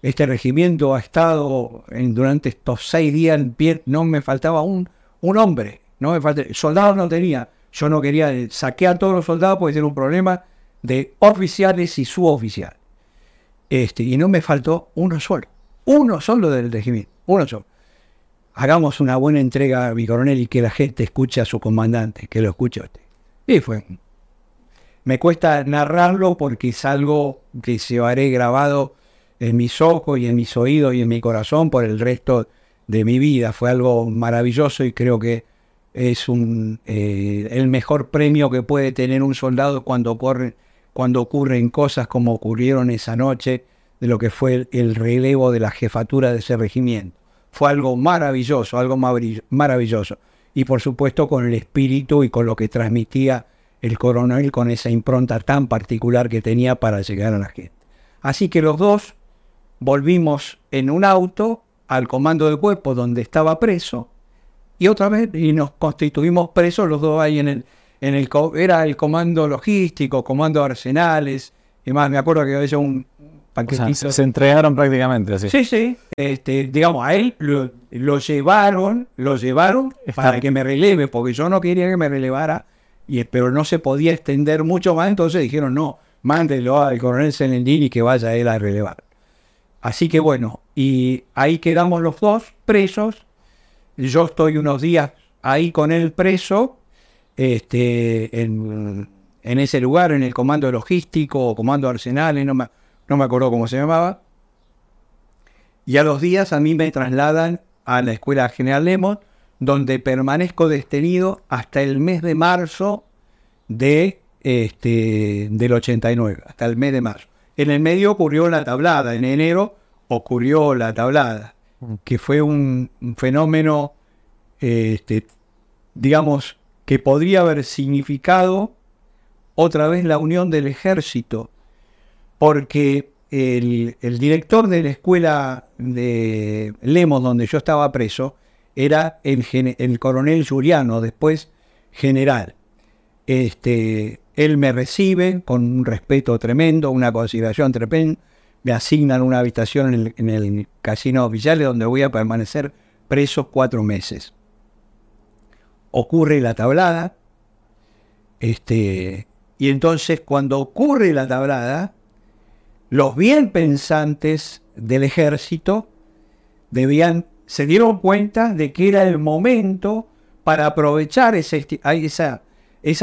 este regimiento ha estado en- durante estos seis días en pie, no me faltaba un, un hombre, no me falta, soldados no tenía, yo no quería, saqué a todos los soldados porque era un problema de oficiales y suboficiales. Este, y no me faltó uno solo, uno solo del regimiento, uno solo hagamos una buena entrega mi coronel y que la gente escuche a su comandante, que lo escuche a usted. Y fue. Me cuesta narrarlo porque es algo que llevaré grabado en mis ojos y en mis oídos y en mi corazón por el resto de mi vida. Fue algo maravilloso y creo que es eh, el mejor premio que puede tener un soldado cuando, ocurre- cuando ocurren cosas como ocurrieron esa noche de lo que fue el relevo de la jefatura de ese regimiento. Fue algo maravilloso, algo maravill- maravilloso. Y por supuesto con el espíritu y con lo que transmitía el coronel, con esa impronta tan particular que tenía para llegar a la gente. Así que los dos volvimos en un auto al comando de cuerpo donde estaba preso y otra vez y nos constituimos presos los dos ahí en el en el era el comando logístico, comando de arsenales y más me acuerdo que había un O paquetito. sea, se entregaron prácticamente así. Sí, sí. Este, digamos, a él lo, lo llevaron, lo llevaron para que me releve, porque yo no quería que me relevara, y, pero no se podía extender mucho más, entonces dijeron, no, mándelo al coronel Senendín y que vaya él a relevar. Así que bueno, y ahí quedamos los dos presos. Yo estoy unos días ahí con él preso, este, en, en ese lugar, en el comando logístico o comando arsenales, no me, no me acuerdo cómo se llamaba. Y a los días a mí me trasladan a la Escuela General Lemos, donde permanezco detenido hasta el mes de marzo de, este, del 89, hasta el mes de marzo. En el medio ocurrió la tablada, en enero ocurrió la tablada, mm. que fue un, fenómeno, este, digamos, que podría haber significado otra vez la unión del ejército, porque el, director de la escuela de Lemos, donde yo estaba preso, era el, el coronel Juliano, después general. Este, él me recibe con un respeto tremendo, una consideración tremenda. Me asignan una habitación en el, casino oficial donde voy a permanecer preso cuatro meses. Ocurre la tablada. Este, y entonces cuando ocurre la tablada, los bien pensantes del ejército debían, se dieron cuenta de que era el momento para aprovechar esa,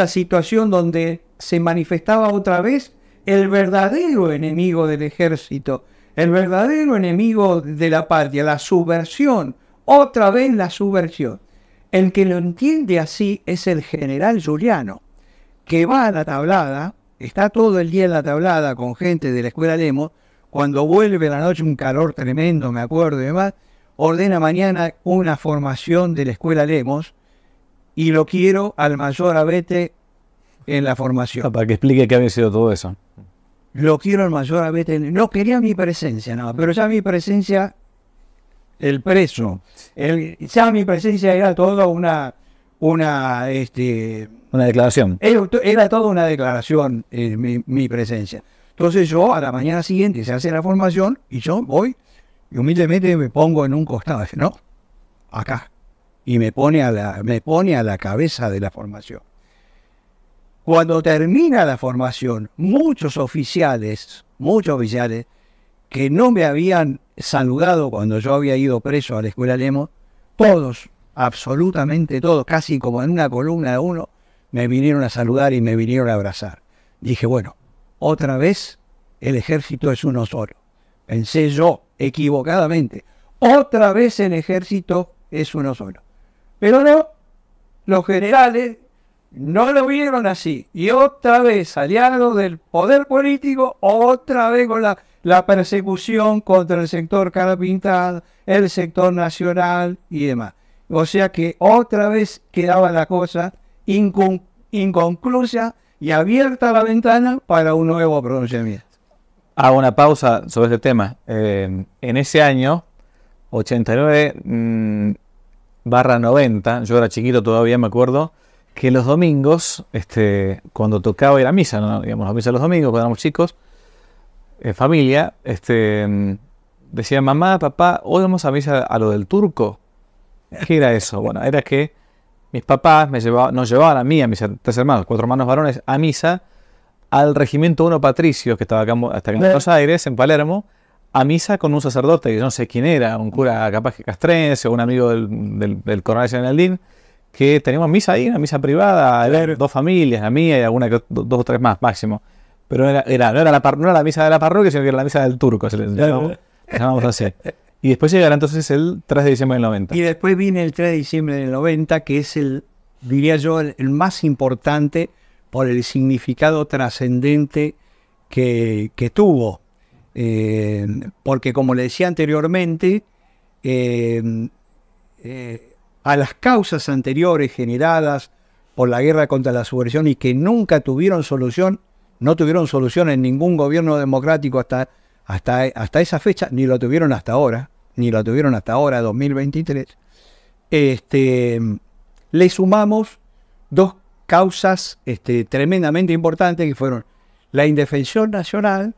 situación donde se manifestaba otra vez el verdadero enemigo del ejército, el verdadero enemigo de la patria, la subversión, otra vez la subversión. El que lo entiende así es el general Juliano, que va a la tablada, está todo el día en la tablada con gente de la escuela Lemos, cuando vuelve la noche un calor tremendo, me acuerdo y demás, ordena mañana una formación de la escuela Lemos y lo quiero al mayor abete en la formación. Para que explique qué había sido todo eso. Lo quiero al mayor abete. No quería mi presencia, no, pero ya mi presencia, el preso, el, ya mi presencia era toda una, una, este, una declaración. Era, toda una declaración eh, mi, mi, presencia. Entonces yo a la mañana siguiente se hace la formación y yo voy y humildemente me pongo en un costado. No, acá. Y me pone a la, me pone a la cabeza de la formación. Cuando termina la formación, muchos oficiales, muchos oficiales que no me habían saludado cuando yo había ido preso a la escuela Lemos, todos, absolutamente todos, casi como en una columna de uno, me vinieron a saludar y me vinieron a abrazar. Dije, bueno, otra vez el ejército es uno solo. Pensé yo, equivocadamente, otra vez el ejército es uno solo. Pero no, los generales no lo vieron así. Y otra vez, aliado del poder político, otra vez con la, persecución contra el sector cara pintada, el sector nacional y demás. O sea que otra vez quedaba la cosa inconclusa y abierta la ventana para un nuevo pronunciamiento. Hago una pausa sobre este tema. Eh, en ese año, 89 mm, barra 90, yo era chiquito todavía, me acuerdo, que los domingos, este, cuando tocaba ir a misa, ¿no? a misa los domingos, cuando éramos chicos, familia, este, decía mamá, papá, hoy vamos a misa a lo del turco. ¿Qué era eso? Bueno, era que mis papás me llevaban, nos llevaban a mí, a mis tres hermanos, cuatro hermanos varones, a misa al regimiento 1 Patricio, que estaba acá hasta en Buenos Aires, en Palermo, a misa con un sacerdote que yo no sé quién era, un cura capaz que castrense o un amigo del, del, del coronel Generaldín, que teníamos misa ahí, una misa privada, dos familias, la mía y alguna que dos o tres más máximo. Pero era, era, no, era la, no era la misa de la parroquia, sino que era la misa del turco, se le llamamos, así. Y después llegará entonces el 3 de diciembre del 90. Y después viene el 3 de diciembre del 90, que es el, diría yo, el, más importante por el significado trascendente que, que, tuvo. Eh, porque como le decía anteriormente, eh, eh, a las causas anteriores generadas por la guerra contra la subversión y que nunca tuvieron solución, no tuvieron solución en ningún gobierno democrático hasta, hasta, hasta esa fecha, ni lo tuvieron hasta ahora, ni lo tuvieron hasta ahora, 2023, este, le sumamos dos causas este, tremendamente importantes que fueron la indefensión nacional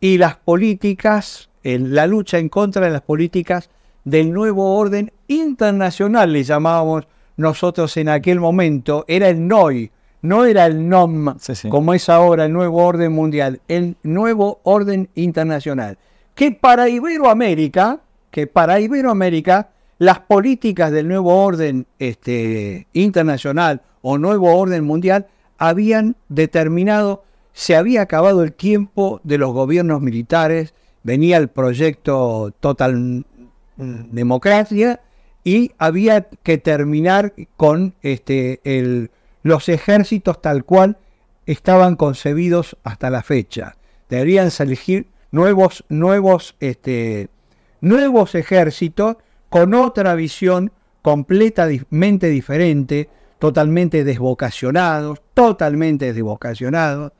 y las políticas, la lucha en contra de las políticas del nuevo orden internacional, le llamábamos nosotros en aquel momento, era el NOI, no era el NOM, como es ahora el nuevo orden mundial, el nuevo orden internacional, que para Iberoamérica, que para Iberoamérica, las políticas del nuevo orden este, internacional o nuevo orden mundial habían determinado se había acabado el tiempo de los gobiernos militares, venía el proyecto Total Democracia y había que terminar con este, el, los ejércitos tal cual estaban concebidos hasta la fecha. Deberían salir nuevos, nuevos, este, nuevos ejércitos con otra visión completamente diferente, totalmente desvocacionados, totalmente desvocacionados,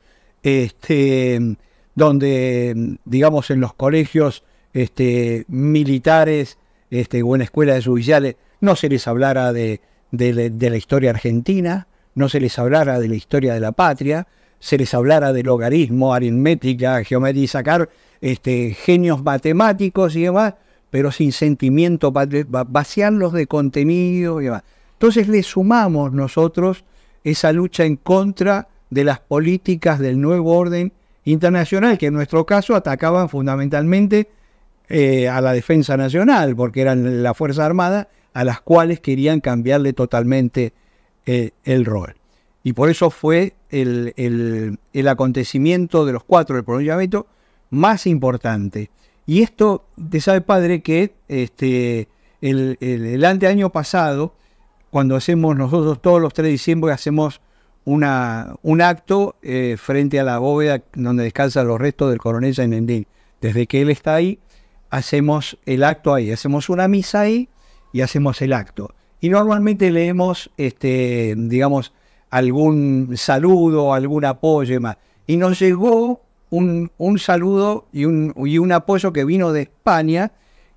este, donde, digamos, en los colegios este, militares este, o en escuelas de subiciales no se les hablara de, de la historia argentina, no se les hablara de la historia de la patria, se les hablara de logaritmo, aritmética, geometría y sacar este, genios matemáticos y demás, pero sin sentimiento, vaciarlos de contenido y demás. Entonces le sumamos nosotros esa lucha en contra de las políticas del nuevo orden internacional, que en nuestro caso atacaban fundamentalmente eh, a la defensa nacional, porque eran la Fuerza Armada a las cuales querían cambiarle totalmente eh, el rol. Y por eso fue el, el, acontecimiento de los cuatro del pronunciamiento más importante. Y esto, te sabe padre que este, el, el, año pasado, cuando hacemos nosotros todos los 3 de diciembre, hacemos una, un acto eh, frente a la bóveda donde descansan los restos del coronel Zainendín. Desde que él está ahí, hacemos el acto ahí, hacemos una misa ahí y hacemos el acto. Y normalmente leemos, este, digamos, algún saludo, algún apoyo y más. Y nos llegó un, saludo y un, y un, apoyo que vino de España,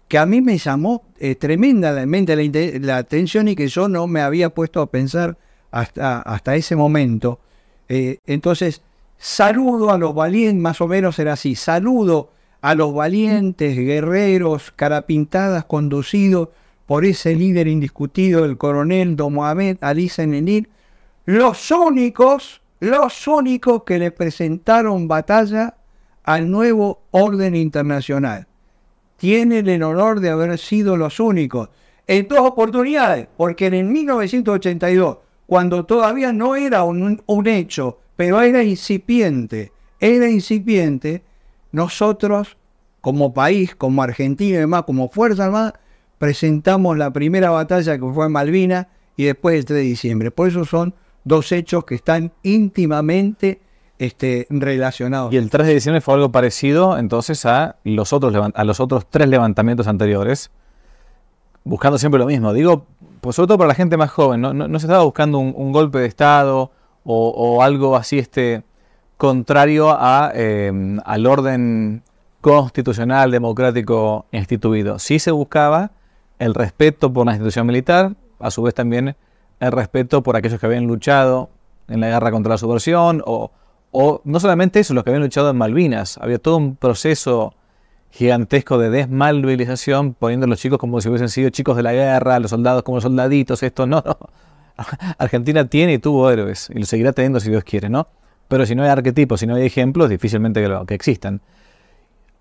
que a mí me llamó eh, tremendamente la, atención y que yo no me había puesto a pensar hasta, hasta ese momento. Eh, entonces, saludo a los valientes, más o menos era así, saludo a los valientes guerreros carapintadas conducidos por ese líder indiscutido, el coronel Don Mohamed Ali Senenir, los únicos, los únicos que le presentaron batalla al nuevo orden internacional. Tienen el honor de haber sido los únicos en dos oportunidades, porque en 1982, cuando todavía no era un, un hecho, pero era incipiente, era incipiente, nosotros como país, como Argentina y demás, como Fuerza Armada, presentamos la primera batalla que fue en Malvinas y después el 3 de diciembre. Por eso son dos hechos que están íntimamente este, relacionados. Y el 3 de diciembre fue algo parecido entonces a los otros, a los otros tres levantamientos anteriores, buscando siempre lo mismo. Digo, pues sobre todo para la gente más joven, no, se estaba buscando un, golpe de Estado o, algo así este, contrario a, eh, al orden constitucional, democrático instituido. Sí se buscaba el respeto por la institución militar, a su vez también el respeto por aquellos que habían luchado en la guerra contra la subversión, o, no solamente eso, los que habían luchado en Malvinas. Había todo un proceso gigantesco de desmalvilización, poniendo a los chicos como si hubiesen sido chicos de la guerra, los soldados como soldaditos, esto no, no. Argentina tiene y tuvo héroes, y lo seguirá teniendo si Dios quiere, ¿no? Pero si no hay arquetipos, si no hay ejemplos, difícilmente que, que existan.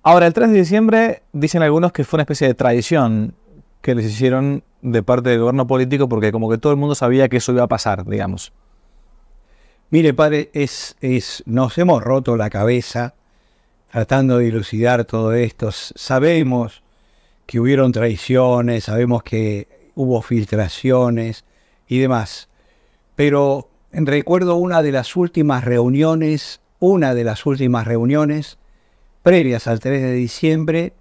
Ahora, el 3 de diciembre dicen algunos que fue una especie de tradición que les hicieron de parte del gobierno político porque como que todo el mundo sabía que eso iba a pasar, digamos. Mire, padre, es, es, nos hemos roto la cabeza tratando de dilucidar todo esto. Sabemos que hubieron traiciones, sabemos que hubo filtraciones y demás. Pero recuerdo una de las últimas reuniones, una de las últimas reuniones previas al 3 de diciembre,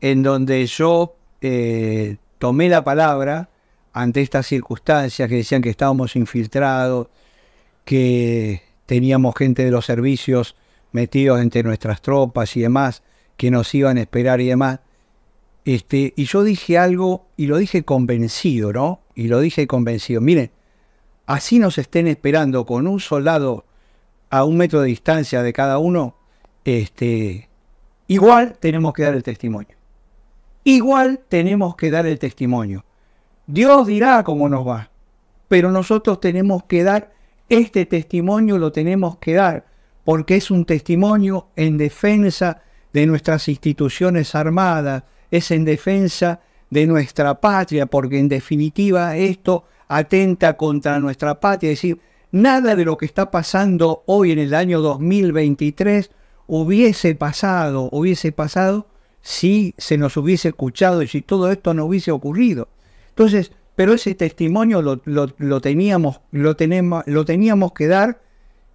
en donde yo eh, tomé la palabra ante estas circunstancias que decían que estábamos infiltrados, que teníamos gente de los servicios metidos entre nuestras tropas y demás, que nos iban a esperar y demás. Este, y yo dije algo y lo dije convencido, ¿no? Y lo dije convencido. Miren, así nos estén esperando con un soldado a un metro de distancia de cada uno, este, igual tenemos que dar el testimonio igual tenemos que dar el testimonio. Dios dirá cómo nos va, pero nosotros tenemos que dar este testimonio, lo tenemos que dar, porque es un testimonio en defensa de nuestras instituciones armadas, es en defensa de nuestra patria, porque en definitiva esto atenta contra nuestra patria, es decir, nada de lo que está pasando hoy en el año 2023 hubiese pasado, hubiese pasado si se nos hubiese escuchado y si todo esto no hubiese ocurrido. Entonces, pero ese testimonio lo, teníamos, lo, tenemos, lo teníamos que dar,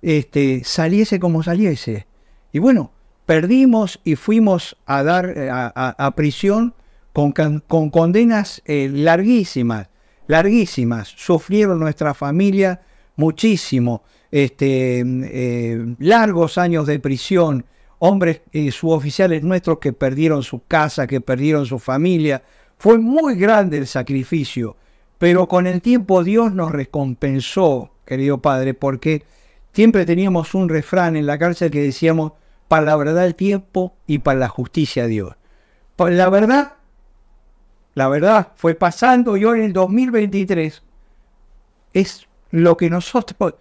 este, saliese como saliese. Y bueno, perdimos y fuimos a dar a, prisión con, con condenas eh, larguísimas, larguísimas. Sufrieron nuestra familia muchísimo, este, eh, largos años de prisión, hombres y suboficiales nuestros que perdieron su casa, que perdieron su familia. Fue muy grande el sacrificio, pero con el tiempo Dios nos recompensó, querido Padre, porque siempre teníamos un refrán en la cárcel que decíamos, para la verdad el tiempo y para la justicia Dios. Para la verdad, la verdad fue pasando y hoy en el 2023 es lo que nosotros,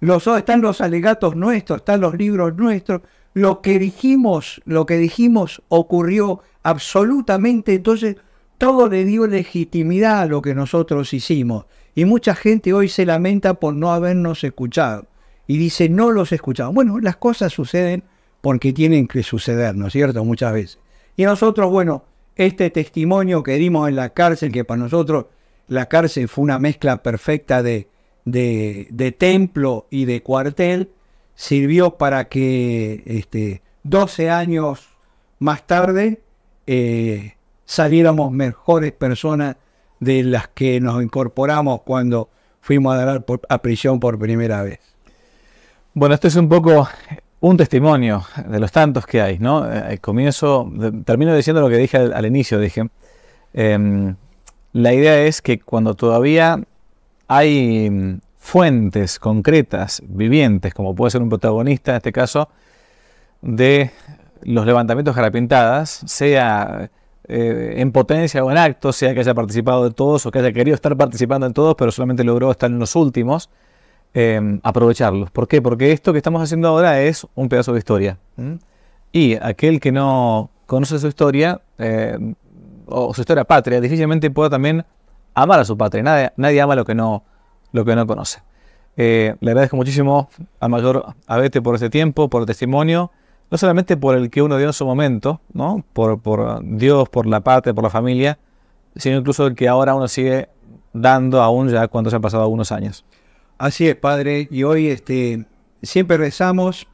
los, están los alegatos nuestros, están los libros nuestros, lo que dijimos, lo que dijimos ocurrió absolutamente, entonces todo le dio legitimidad a lo que nosotros hicimos. Y mucha gente hoy se lamenta por no habernos escuchado. Y dice, no los escuchamos. Bueno, las cosas suceden porque tienen que suceder, ¿no es cierto? Muchas veces. Y nosotros, bueno, este testimonio que dimos en la cárcel, que para nosotros la cárcel fue una mezcla perfecta de, de, templo y de cuartel, sirvió para que este, 12 años más tarde eh, saliéramos mejores personas de las que nos incorporamos cuando fuimos a dar a prisión por primera vez. Bueno, esto es un poco un testimonio de los tantos que hay, ¿no? Al comienzo, termino diciendo lo que dije al, inicio, dije, em, la idea es que cuando todavía hay fuentes concretas, vivientes, como puede ser un protagonista en este caso, de los levantamientos jarapintadas, sea eh, en potencia o en acto, sea que haya participado de todos o que haya querido estar participando en todos, pero solamente logró estar en los últimos, em, aprovecharlos. ¿Por qué? Porque esto que estamos haciendo ahora es un pedazo de historia. Y aquel que no conoce su historia, eh, o su historia patria, difícilmente pueda también amar a su patria. Nadie, nadie ama lo que no, lo que no conoce. Eh, le agradezco muchísimo al mayor Abete por este tiempo, por el testimonio, no solamente por el que uno dio en su momento, ¿no? por, por Dios, por la patria, por la familia, sino incluso el que ahora uno sigue dando aún ya cuando se han pasado algunos años. Así es, Padre, y hoy este, siempre rezamos,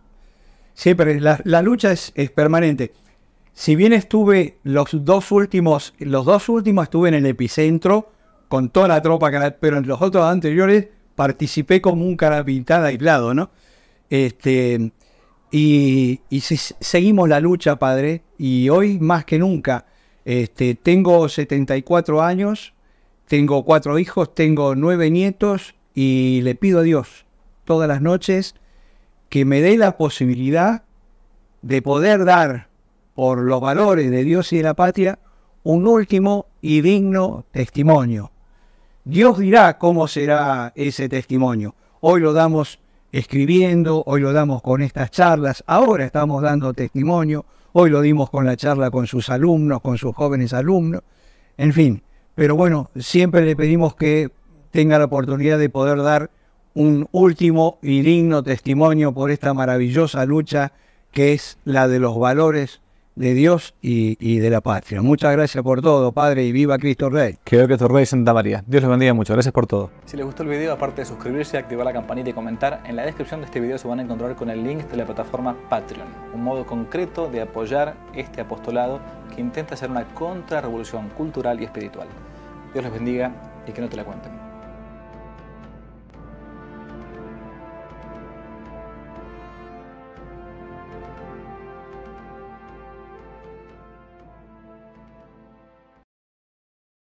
siempre la, la lucha es, es, permanente. Si bien estuve los dos últimos, los dos últimos estuve en el epicentro, con toda la tropa, pero en los otros anteriores participé como un carapintado aislado, ¿no? Este, y, seguimos la lucha, padre, y hoy más que nunca, este, tengo 74 años, tengo cuatro hijos, tengo nueve nietos, y le pido a Dios todas las noches que me dé la posibilidad de poder dar por los valores de Dios y de la patria un último y digno testimonio Dios dirá cómo será ese testimonio. Hoy lo damos escribiendo, hoy lo damos con estas charlas, ahora estamos dando testimonio, hoy lo dimos con la charla con sus alumnos, con sus jóvenes alumnos, en fin. Pero bueno, siempre le pedimos que tenga la oportunidad de poder dar un último y digno testimonio por esta maravillosa lucha que es la de los valores de Dios y, de la patria. Muchas gracias por todo, Padre, y viva Cristo Rey. Que viva Cristo Rey Santa María. Dios les bendiga mucho. Gracias por todo. Si les gustó el video, aparte de suscribirse, activar la campanita y comentar, en la descripción de este video se van a encontrar con el link de la plataforma Patreon, un modo concreto de apoyar este apostolado que intenta hacer una contrarrevolución cultural y espiritual. Dios les bendiga y que no te la cuenten.